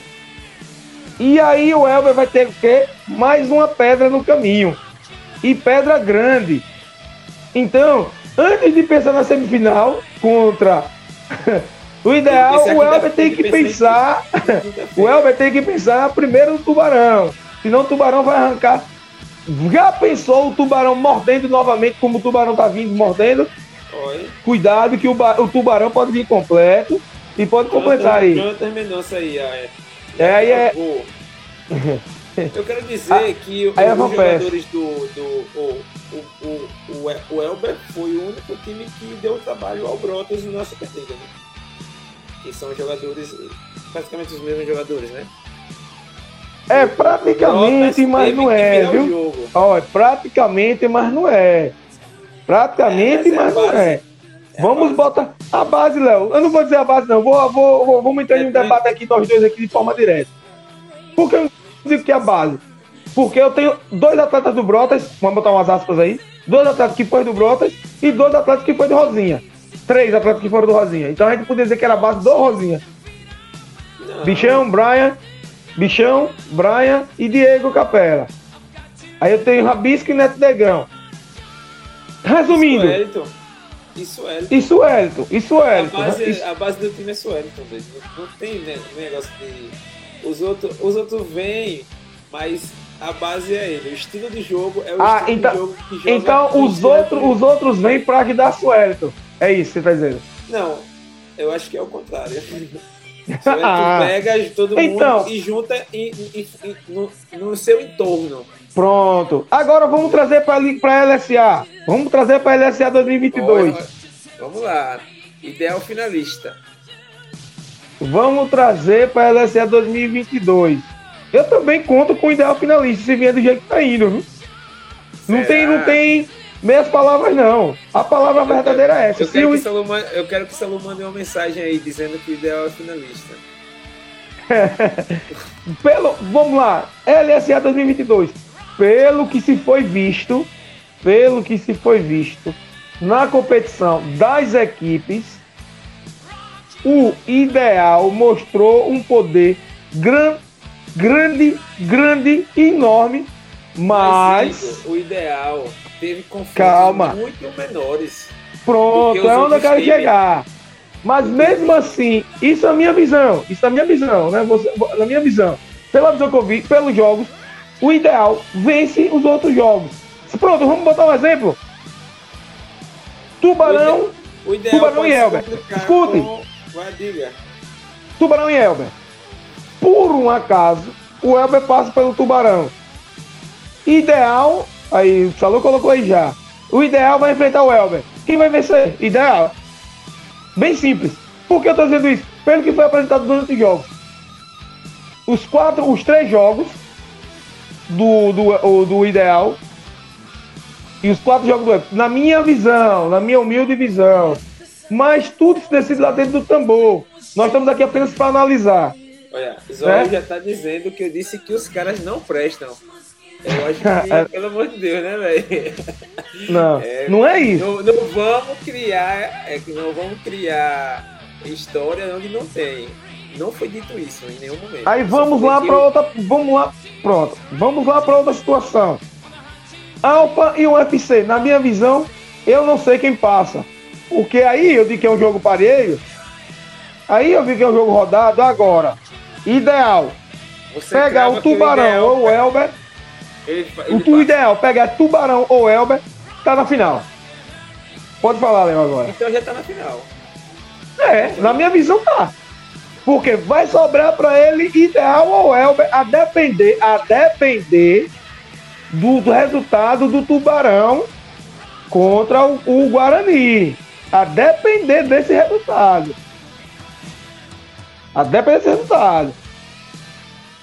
E aí o Elber vai ter o quê? Mais uma pedra no caminho. E pedra grande. Então, antes de pensar na semifinal contra o ideal, o Elber tem que pensar. o Elber tem que pensar primeiro no tubarão. Senão o tubarão vai arrancar. Já pensou o tubarão mordendo novamente, como o tubarão tá vindo mordendo? Oi. Cuidado que o, o tubarão pode vir completo e pode completar aí. Jonathan Mendonça aí, é. É, aí é. Eu quero dizer que os é jogadores do. do o, o, o, o Elber foi o único time que deu trabalho ao Brotas na Superliga, né? Que são jogadores, praticamente os mesmos jogadores, né? É, praticamente, mas não é, viu? Ó, é praticamente, mas não é. Praticamente, é, mas, é mas não é. é Vamos botar a base, Léo. Eu não vou dizer a base, não. Vou, vou, vou vamos entrar em um debate aqui, nós dois aqui, de forma direta. Por que eu digo que é a base? Porque eu tenho dois atletas do Brotas, vamos botar umas aspas aí. Dois atletas que foram do Brotas e dois atletas que foram do Rosinha. Três atletas que foram do Rosinha. Então a gente poderia dizer que era a base do Rosinha. Não. Bichão, Brian, Bichão, Brian e Diego Capela. Aí eu tenho Rabisco e Neto Negrão. Resumindo. Isso é. Isso é. Isso é. A base, isso... a base do time é Suelton, não, não tem né, negócio de. Os outros os outro vêm, mas a base é ele. O estilo de jogo é o ah, estilo então, de jogo que joga. Então os, outro, os outros vêm pra ajudar Suelton. É isso que você tá dizendo? Não, eu acho que é o contrário. ah, pega todo mundo então, e junta em, em, em, no, no seu entorno. Pronto. Agora vamos trazer para a LSA. Vamos trazer para a LSA 2022. Olha, vamos lá. Ideal finalista. Vamos trazer para a LSA 2022. Eu também conto com o ideal finalista, se vier do jeito que tá indo, viu? Não tem, não tem meias palavras, não. A palavra eu verdadeira quero, é essa. Eu quero, o... que Salomão, eu quero que o Salomão mande uma mensagem aí dizendo que o ideal é finalista. Pelo, vamos lá, LSA 2022. Pelo que se foi visto, pelo que se foi visto na competição das equipes, o ideal mostrou um poder gran, grande, grande, enorme, mas, mas o ideal teve conflitos Calma. muito menores. Pronto, é onde eu quero times. chegar. Mas mesmo assim, isso é a minha visão. Isso é a minha visão, né? Você, na minha visão. Pela visão que eu vi, pelos jogos, o ideal vence os outros jogos. Pronto, vamos botar um exemplo. Tubarão. O ideal Tubarão e Elber. Escute. Tubarão e Elber. Por um acaso, o Elber passa pelo Tubarão. Ideal Aí, o Salou colocou aí já. O ideal vai enfrentar o Elber. Quem vai vencer? Ideal. Bem simples. Por que eu estou dizendo isso? Pelo que foi apresentado durante os jogos. Os quatro, os três jogos do, do, do ideal e os quatro jogos do Elber. Na minha visão, na minha humilde visão. Mas tudo se decide lá dentro do tambor. Nós estamos aqui apenas para analisar. Olha, Zóio é? já está dizendo que eu disse que os caras não prestam. Eu acho que, é. pelo amor de Deus, né, velho? Não, é, não é isso. Não, não, vamos criar, é que não vamos criar história onde não tem. Não foi dito isso em nenhum momento. Aí vamos lá para outra, vamos lá, pronto. Vamos lá para outra situação. Alfa e UFC, na minha visão, eu não sei quem passa. Porque aí eu digo que é um jogo parelho. Aí eu vi que é um jogo rodado agora. Ideal. Você pegar o Tubarão o ideal, ou o Elber ele, ele o, ideal, pegar Tubarão ou Elber, tá na final. Pode falar, Léo, agora. Então já tá na final. É, na minha visão tá. Porque vai sobrar para ele ideal ou Elber, a depender, a depender do, do resultado do Tubarão contra o, o Guarani. A depender desse resultado. A depender desse resultado.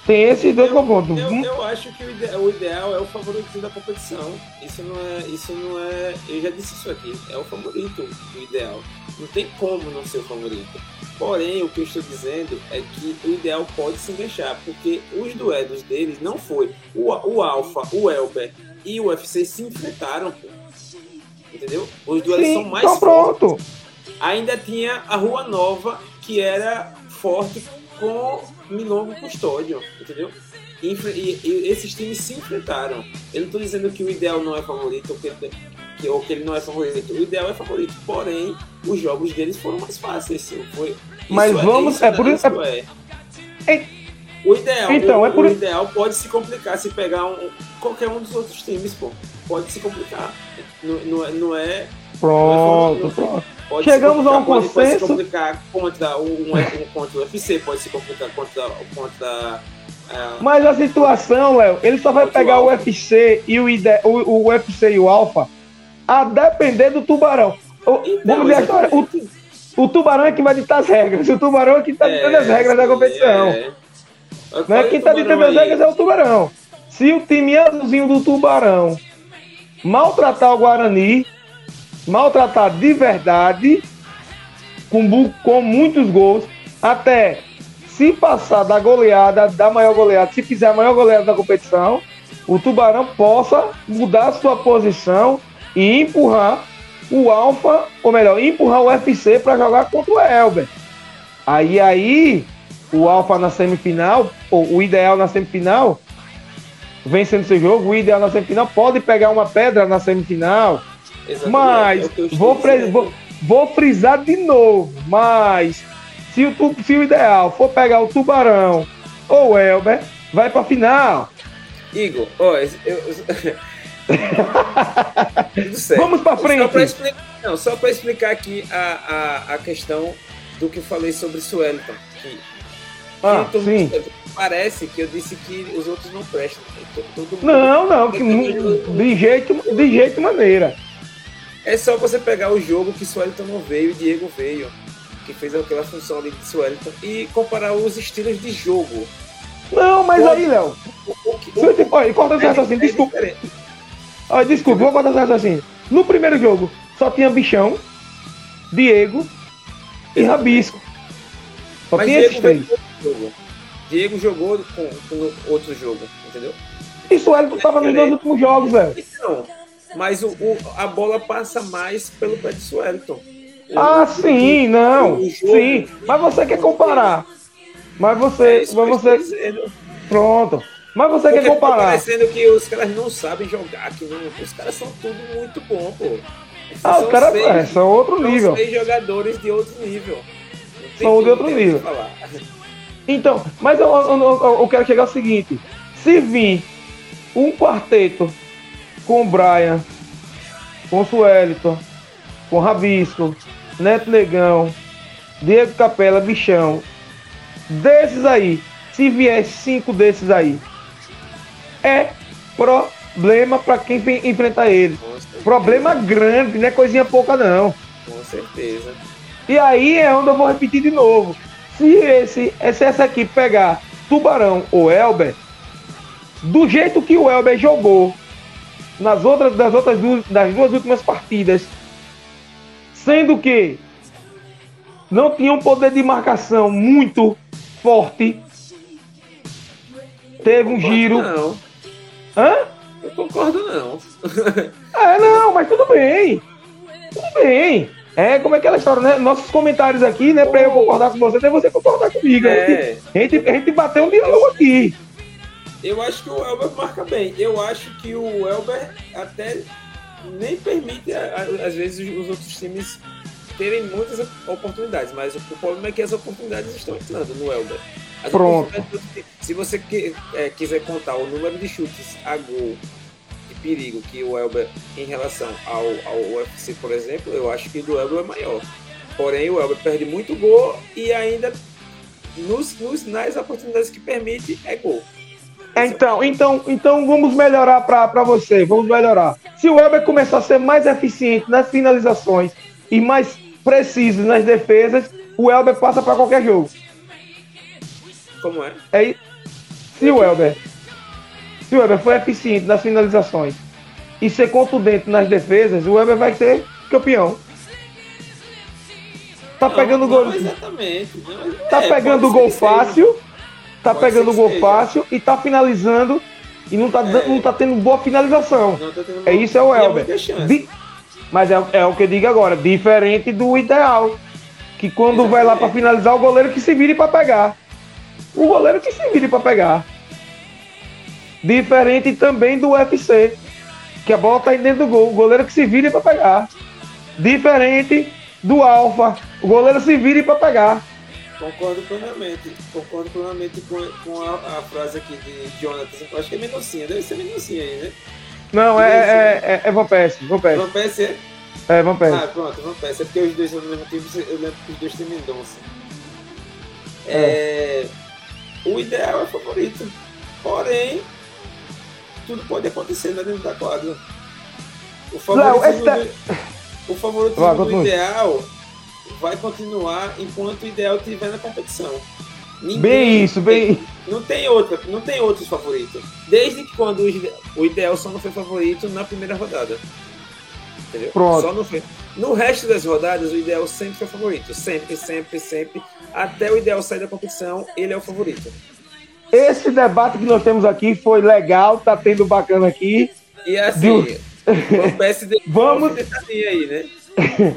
Tem esses dois confrontos. Eu, eu, acho que o ideal, o ideal, é o favorito da competição. Isso não é. Isso não é. Eu já disse isso aqui. É o favorito o ideal. Não tem como não ser o favorito. Porém, o que eu estou dizendo é que o ideal pode se deixar, porque os duelos deles não foi. O, o Alpha, o Elber e o UFC se enfrentaram, pô. Entendeu? Os duelos Sim, são mais então fortes. Pronto. Ainda tinha a Rua Nova, que era forte com Milongo Custódio, entendeu? E, e, e, esses times se enfrentaram. Eu não estou dizendo que o ideal não é favorito ou que, que, ou que ele não é favorito. O ideal é favorito. Porém, os jogos deles foram mais fáceis. Sim. Foi, Mas vamos. É, é por isso. É... é... O ideal, então, o, é por... o ideal pode se complicar se pegar um, qualquer um dos outros times, pô. Pode se complicar. Não, não, é, não é. Pronto, não é pronto. Pode Chegamos a um consenso. Pode se complicar contra um, um, contra o UFC, pode se complicar contra, contra uh, Mas a situação, Léo, ele só vai pegar o, o UFC e o, ide, o, o UFC e o Alpha a depender do tubarão. O, então, vamos ver a história. O, o tubarão é que vai ditar as regras. O tubarão é que está ditando é, as regras da competição. É. É quem está ditando as regras é o tubarão. Se o time azulzinho do tubarão maltratar o Guarani, maltratado de verdade, com, com muitos gols, até se passar da goleada, da maior goleada, se fizer a maior goleada da competição, o Tubarão possa mudar sua posição e empurrar o Alfa, ou melhor, empurrar o UFC para jogar contra o Elber. Aí aí o Alfa na semifinal, ou o ideal na semifinal, vencendo seu jogo, o ideal na semifinal pode pegar uma pedra na semifinal mas é vou, vou, vou, frisar de novo. Mas se o, se o ideal for pegar o Tubarão ou o Elber, vai pra final. Igor, ó, eu. Vamos pra frente. Só pra explicar, não, só para explicar aqui a, a, a questão do que eu falei sobre Suelton. Que, ah, que sim. Parece que eu disse que os outros não prestam. Todo não, não, que, de jeito, de jeito maneira. É só você pegar o jogo que Suelton não veio e Diego veio, que fez aquela função ali de Suelton, e comparar os estilos de jogo. Não, mas o, aí, Léo. Olha, corta esse é raciocínio, desculpa. Olha, desculpa, vou cortar esse raciocínio. No primeiro jogo, só tinha Bichão, Diego e Rabisco. Só mas tinha Diego esses três. Diego jogou com, com outro jogo, entendeu? E Suelton tava nos dois últimos jogos, velho. Então, mas o, o, a bola passa mais pelo pé de Suelton. Ah, sim, não. sim, mas você quer comparar. Mas você. É mas você... Pronto. Mas você Porque quer comparar. parecendo que os caras não sabem jogar, que não, os caras são tudo muito bom, pô. Ah, os caras é, são outro nível. São seis jogadores de outro nível. São de outro nível. Então, mas eu, eu, eu, eu quero chegar ao seguinte: se vir um quarteto com o Brian, com o Suelton, com o Rabisco, Neto Negão, Diego Capela, Bichão. Desses aí, se vier cinco desses aí, é problema para quem enfrentar ele. Problema grande, não é coisinha pouca não. Com certeza. E aí é onde eu vou repetir de novo. Se esse, se essa equipe pegar Tubarão ou Elber, do jeito que o Elber jogou nas outras, das outras duas, das duas últimas partidas, sendo que não tinha um poder de marcação muito forte. Teve um giro. Não. Hã? Eu concordo não. é, não, mas tudo bem. Tudo bem. É como é aquela história, né? Nossos comentários aqui, né? Pra eu concordar com você, até você concordar comigo. É. A, gente, a gente bateu um diálogo aqui. Eu acho que o Elber marca bem. Eu acho que o Elber até nem permite, às vezes, os outros times terem muitas oportunidades, mas o problema é que as oportunidades estão entrando no Elber. As Pronto. Se você é, quiser contar o número de chutes a gol perigo que o Elber em relação ao, ao UFC, por exemplo, eu acho que do Elber é maior. Porém, o Elber perde muito gol e ainda nos, nos, nas oportunidades que permite é gol. Então, então, então vamos melhorar para você, vamos melhorar. Se o Weber começar a ser mais eficiente nas finalizações e mais preciso nas defesas, o Elber passa para qualquer jogo. Como é? é? Se o Elber, se o Elber for eficiente nas finalizações e ser contundente nas defesas, o Elber vai ser campeão. Tá Não, pegando não gol. Exatamente. Não, Tá é, pegando gol seja. fácil. Tá Pode pegando gol seja. fácil e tá finalizando e não tá, É. não tá tendo boa finalização. Tá tendo É isso é o Elber. chance. Di- Mas é, é o que eu digo agora, diferente do ideal. Que quando vai lá pra finalizar, o goleiro que se vire pra pegar. O goleiro que se vire pra pegar. Diferente também do UFC. Que a bola tá aí dentro do gol. O goleiro que se vire pra pegar. Diferente do Alfa. O goleiro se vire pra pegar. Concordo plenamente. Concordo plenamente com, com a, a frase aqui de Jonathan. Acho que é Mendoncinha. Deve ser Mendoncinha aí, né? Não, é, é, é, é Van Persie, Van Persie. Van Persie é? É, Van Persie. Ah, pronto, Van Persie. É porque os dois são do mesmo time, eu lembro que os dois têm Mendonça. É, o ideal é favorito. Porém, tudo pode acontecer né, dentro da quadra. O favoritismo, do, o favoritismo Vai, do ideal vai continuar enquanto o ideal estiver na competição. Ninguém Bem isso, bem. não tem outra, não tem outros favoritos. Desde que quando o ideal só não foi favorito na primeira rodada. Entendeu? Pronto. Só não foi. No resto das rodadas, o ideal sempre foi favorito. Sempre, sempre, sempre. Até o ideal sair da competição, ele é o favorito. Esse debate que nós temos aqui foi legal, tá tendo bacana aqui. E assim, o PSD Vamos- aí, né?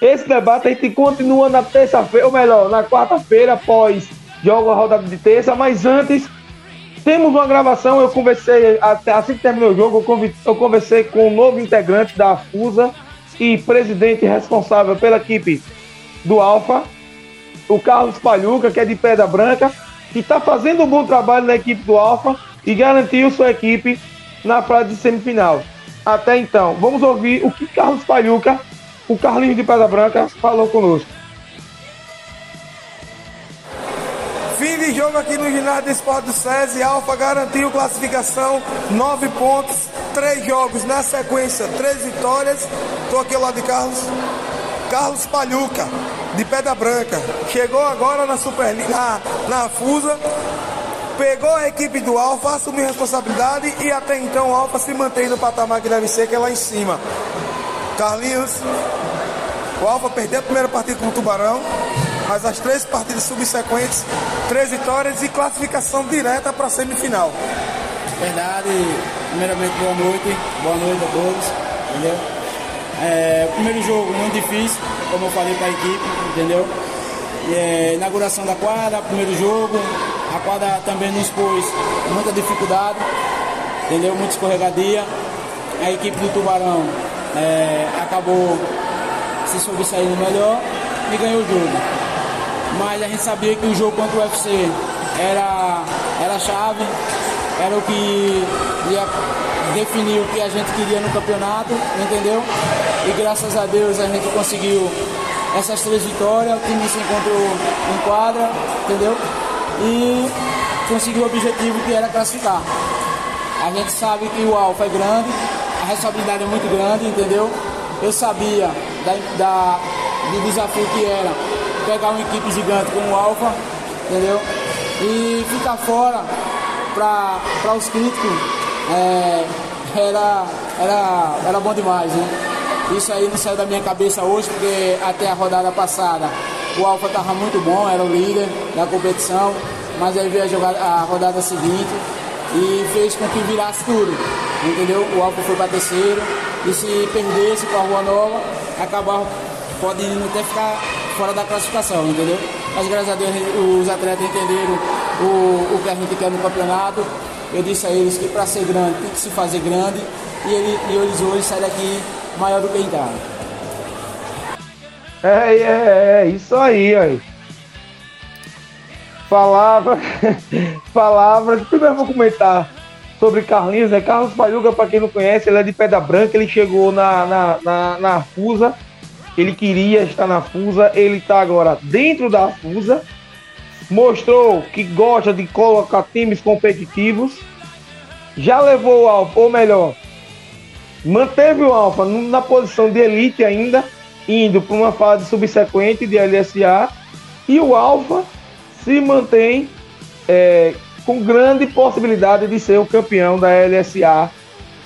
Esse debate a gente continua na terça-feira, ou melhor, na quarta-feira, após jogo a rodada de terça, mas antes temos uma gravação, eu conversei, assim que terminou o jogo, eu conversei com o novo integrante da FUSA e presidente responsável pela equipe do Alfa, o Carlos Palhuca, que é de Pedra Branca, que está fazendo um bom trabalho na equipe do Alfa e garantiu sua equipe na fase de semifinal. Até então, vamos ouvir o que Carlos Palhuca, o Carlinhos de Pedra Branca, falou conosco. Fim de jogo aqui no ginásio de esporte do SESI. Alfa garantiu classificação, nove pontos, três jogos na sequência, três vitórias. Estou aqui ao lado de Carlos. Carlos Palhuca, de Pedra Branca. Chegou agora na Superliga, na, na FUSA. Pegou a equipe do Alfa, assumiu responsabilidade e até então o Alfa se mantém no patamar que deve ser, que é lá em cima. Carlinhos, o Alfa perdeu a primeira partida com o Tubarão, mas as três partidas subsequentes, três vitórias e classificação direta para a semifinal. Verdade, primeiramente boa noite, boa noite a todos, entendeu? É, primeiro jogo muito difícil, como eu falei para a equipe, entendeu? É, inauguração da quadra, primeiro jogo, a quadra também nos pôs muita dificuldade, entendeu? Muita escorregadia. A equipe do Tubarão é, acabou se sobressaindo melhor e ganhou o jogo. Mas a gente sabia que o jogo contra o UFC era, era a chave, era o que ia definir o que a gente queria no campeonato, entendeu? E graças a Deus a gente conseguiu essas três vitórias, o time se encontrou em quadra, entendeu? E conseguiu o objetivo que era classificar. A gente sabe que o Alfa é grande, a responsabilidade é muito grande, entendeu? Eu sabia da, da- do desafio que era pegar uma equipe gigante como o Alfa, entendeu? E ficar fora para os críticos é, era, era, era bom demais, né? Isso aí não saiu da minha cabeça hoje, porque até a rodada passada o Alfa estava muito bom, era o líder da competição, mas aí veio a, jogada, a rodada seguinte e fez com que virasse tudo, entendeu? O Alfa foi para terceiro e se perdesse com a Rua Nova, acabava, pode até ficar fora da classificação, entendeu? Mas graças a Deus os atletas entenderam o, o que a gente quer no campeonato. Eu disse a eles que para ser grande tem que se fazer grande e, ele, e eles hoje saem daqui maior do que entraram. É, é, é, isso aí, aí. Palavra, palavra. Primeiro vou comentar sobre Carlinhos, né? Carlos Palhuga, para quem não conhece, ele é de Pedra Branca, ele chegou na, na, na, na FUSA, ele queria estar na FUSA, ele está agora dentro da FUSA, mostrou que gosta de colocar times competitivos, já levou o Alfa, ou melhor, manteve o Alfa na posição de elite ainda, indo para uma fase subsequente de LSA, e o Alfa se mantém é, com grande possibilidade de ser o campeão da LSA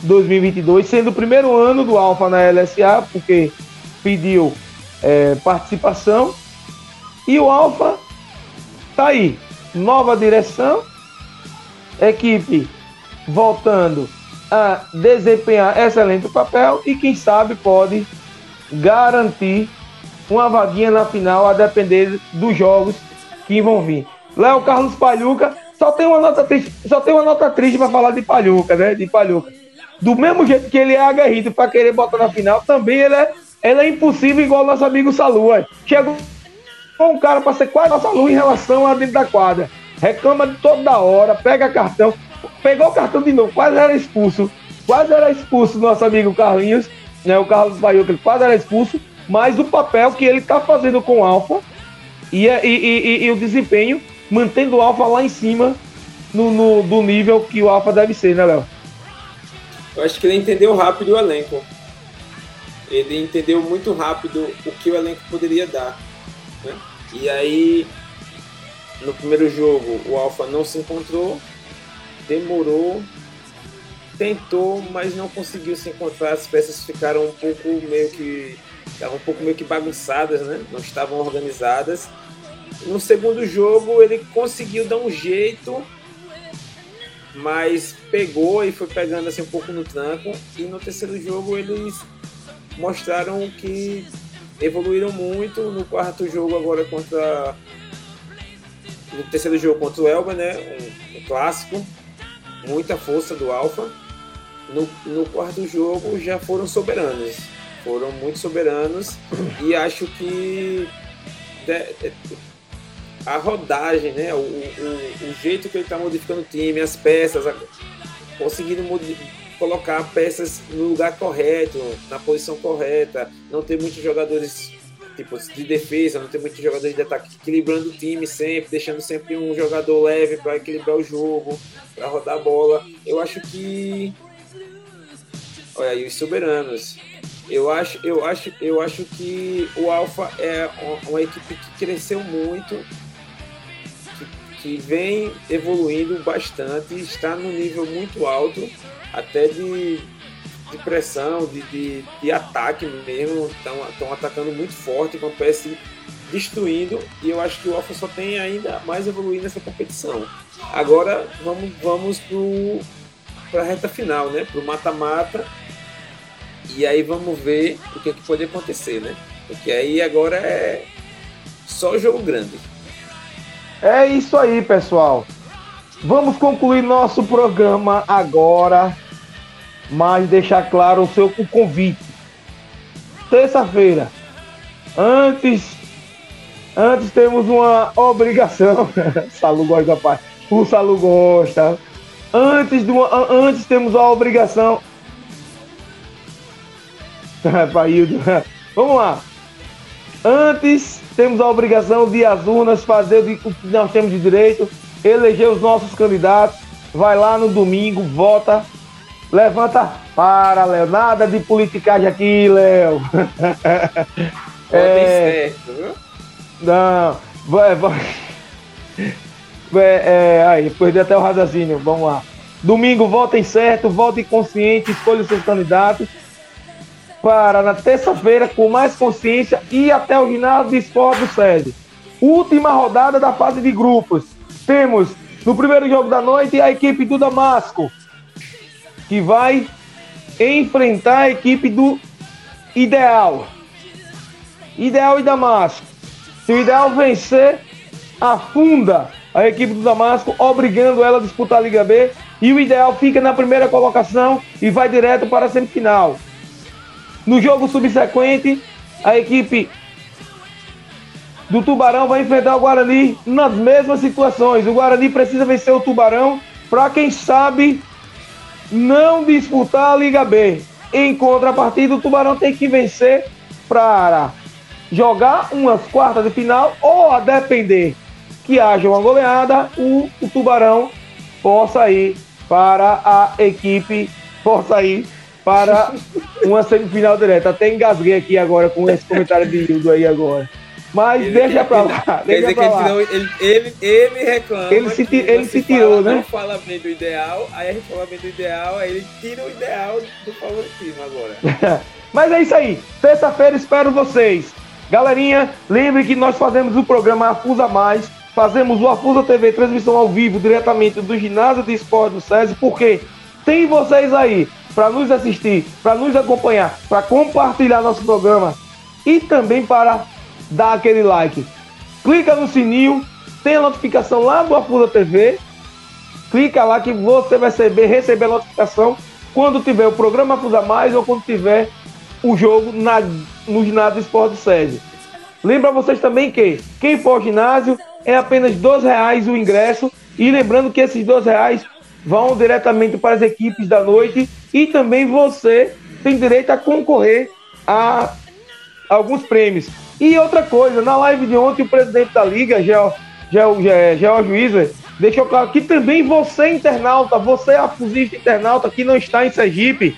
2022, sendo o primeiro ano do Alfa na LSA, porque pediu é, participação. E o Alfa tá aí, nova direção, equipe voltando a desempenhar excelente papel e quem sabe pode garantir uma vaguinha na final a depender dos jogos que vão vir. Léo Carlos Palhuca só tem uma nota triste, só tem uma nota triste para falar de Palhuca, né? De Palhuca. Do mesmo jeito que ele é aguerrido para querer botar na final, também ele é, ele é impossível igual nosso amigo Salu. Chegou um cara para ser quase nosso Salu em relação a dentro da quadra. Reclama de toda hora, pega cartão. Pegou o cartão de novo, quase era expulso. Quase era expulso nosso amigo Carlinhos, né? O Carlos Baiuca, ele quase era expulso. Mas o papel que ele tá fazendo com o Alfa e, e, e, e, o desempenho, mantendo o Alfa lá em cima no, no, do nível que o Alfa deve ser, né, Léo? Eu acho que ele entendeu rápido o elenco. Ele entendeu muito rápido o que o elenco poderia dar. Né? E aí, no primeiro jogo, o Alfa não se encontrou, demorou, tentou, mas não conseguiu se encontrar. As peças ficaram um pouco meio que estavam um pouco meio que bagunçadas, né? Não estavam organizadas. No segundo jogo ele conseguiu dar um jeito, mas pegou e foi pegando assim um pouco no tranco. E no terceiro jogo eles mostraram que evoluíram muito. No quarto jogo agora contra no terceiro jogo contra o Elba, né? Um, um clássico, muita força do Alfa. No, no quarto jogo já foram soberanos foram muito soberanos e acho que a rodagem, né, o, o, o jeito que ele está modificando o time, as peças, a, conseguindo colocar peças no lugar correto, na posição correta, não ter muitos jogadores tipo, de defesa, não ter muitos jogadores de ataque, equilibrando o time sempre, deixando sempre um jogador leve para equilibrar o jogo, para rodar a bola. Eu acho que. Olha aí, os soberanos. Eu acho, eu acho, eu acho que o Alfa é uma equipe que cresceu muito, que, que vem evoluindo bastante, está num nível muito alto, até de, de pressão, de, de, de ataque mesmo, estão atacando muito forte com o PS destruindo e eu acho que o Alfa só tem ainda mais evoluir nessa competição. Agora vamos, vamos para a reta final, né? Para o mata-mata e aí vamos ver o que, que pode acontecer, né? Porque aí agora é só jogo grande. É isso aí, pessoal. Vamos concluir nosso programa agora, mas deixar claro o seu o convite. Terça-feira, antes antes temos uma obrigação. Salu gosta parte. O Salu gosta. Antes, de uma, antes temos a obrigação Vamos lá. Antes, temos a obrigação de as urnas fazer o que nós temos de direito, eleger os nossos candidatos. Vai lá no domingo, vota. Levanta. Para, Léo. Nada de politicagem aqui, Léo. é... certo, viu? Não. Vai, vai. É, é, aí, perdi até o raciocínio. Vamos lá. Domingo, votem certo, votem consciente, escolha os seus candidatos para na terça-feira com mais consciência e até o ginásio de esporte do SESI. Última rodada da fase de grupos. Temos no primeiro jogo da noite a equipe do Damasco, que vai enfrentar a equipe do Ideal. Ideal e Damasco. Se o Ideal vencer, afunda a equipe do Damasco, obrigando ela a disputar a Liga B. E o Ideal fica na primeira colocação e vai direto para a semifinal. No jogo subsequente, a equipe do Tubarão vai enfrentar o Guarani nas mesmas situações. O Guarani precisa vencer o Tubarão para, quem sabe, não disputar a Liga B. Em contrapartida, o Tubarão tem que vencer para jogar umas quartas de final ou, a depender que haja uma goleada, o, o Tubarão possa ir para a equipe, possa ir para uma semifinal direta. Até engasguei aqui agora com esse comentário de Hildo aí agora. Mas ele deixa pra lá. Quer dizer que ele, ele, ele, ele, reclama. Ele se, ele se tirou, fala, né? Não fala bem do ideal, aí a gente fala bem do ideal, aí ele tira o ideal do favoritismo agora. Mas é isso aí. Terça-feira espero vocês. Galerinha, lembre que nós fazemos o programa Afusa Mais. Fazemos o Afusa TV transmissão ao vivo diretamente do ginásio de esporte do SESI, porque tem vocês aí para nos assistir, para nos acompanhar, para compartilhar nosso programa e também para dar aquele like. Clica no sininho, tem a notificação lá do Afusa TV. Clica lá que você vai receber, receber a notificação quando tiver o programa Afusa Mais ou quando tiver o jogo na, no ginásio Esporte Sede. Lembra vocês também que quem for ao ginásio é apenas R$ reais o ingresso e lembrando que esses R$ reais vão diretamente para as equipes da noite e também você tem direito a concorrer a alguns prêmios. E outra coisa, na live de ontem o presidente da liga, Geo, Geo, Juizer, deixou claro que também você internauta, você afusista internauta que não está em Sergipe,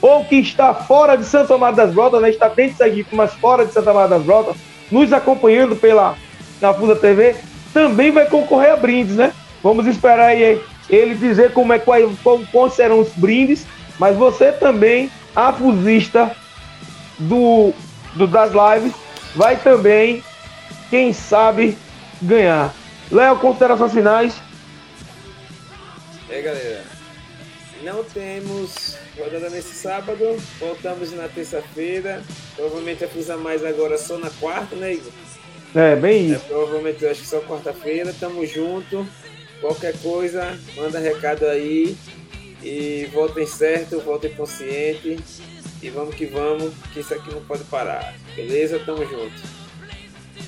ou que está fora de Santa Maria das Brotas, né, está dentro de Sergipe, mas fora de Santa Maria das Brotas, nos acompanhando pela na Fusa TV, também vai concorrer a brindes, né? Vamos esperar aí ele dizer como é quais, quais serão os brindes, mas você também, afusista do, do das lives, vai também, quem sabe, ganhar. Léo, considerações finais. É, galera. Não temos rodada nesse sábado, voltamos na terça-feira. Provavelmente a Fusa Mais agora só na quarta, né, Igor? É, bem isso. É, provavelmente eu acho que só quarta-feira. Tamo junto. Qualquer coisa, manda recado aí. E votem certo, votem consciente. E vamos que vamos, que isso aqui não pode parar. Beleza? Tamo junto.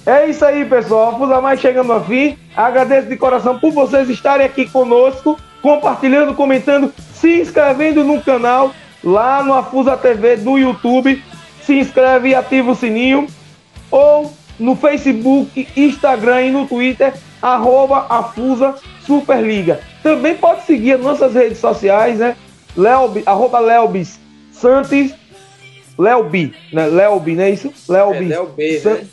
É isso aí, pessoal. Fusa Mais chegando ao fim. Agradeço de coração por vocês estarem aqui conosco, compartilhando, comentando, se inscrevendo no canal lá no Afusa TV do YouTube. Se inscreve e ativa o sininho. Ou no Facebook, Instagram e no Twitter, arroba Afusa Superliga. Também pode seguir as nossas redes sociais, né? Leob, arroba Leobis Santos, Leobi, né? Leobi, não é isso? Leobi. É, Léo B, né?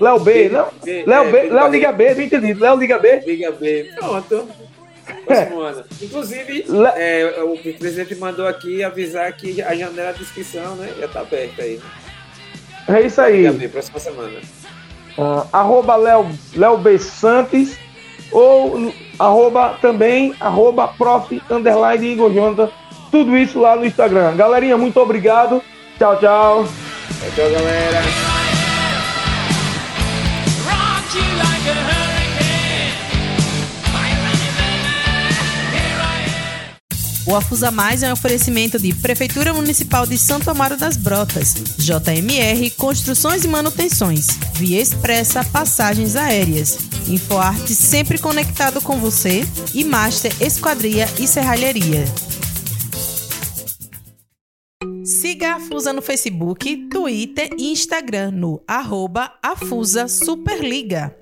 Léo B, não? B, Léo é, B, B, Léo B. Liga B, não entendi. Léo Liga B. Liga B. Pronto. Próximo ano. Inclusive, Le- é, o presidente mandou aqui avisar que a janela de inscrição, né? Já tá aberta aí. É isso aí. Liga B, próxima semana. Ah, arroba Léo, Léo B. Santos ou arroba também arroba prof underline Igor Jonathan. Tudo isso lá no Instagram. Galerinha, muito obrigado. Tchau, tchau. Tchau, tchau, galera. O Afusa Mais é um oferecimento de Prefeitura Municipal de Santo Amaro das Brotas, JMR Construções e Manutenções, Via Expressa Passagens Aéreas, InfoArte sempre conectado com você e Master Esquadria e Serralheria. Siga a Afusa no Facebook, Twitter e Instagram no arroba Afusa Superliga.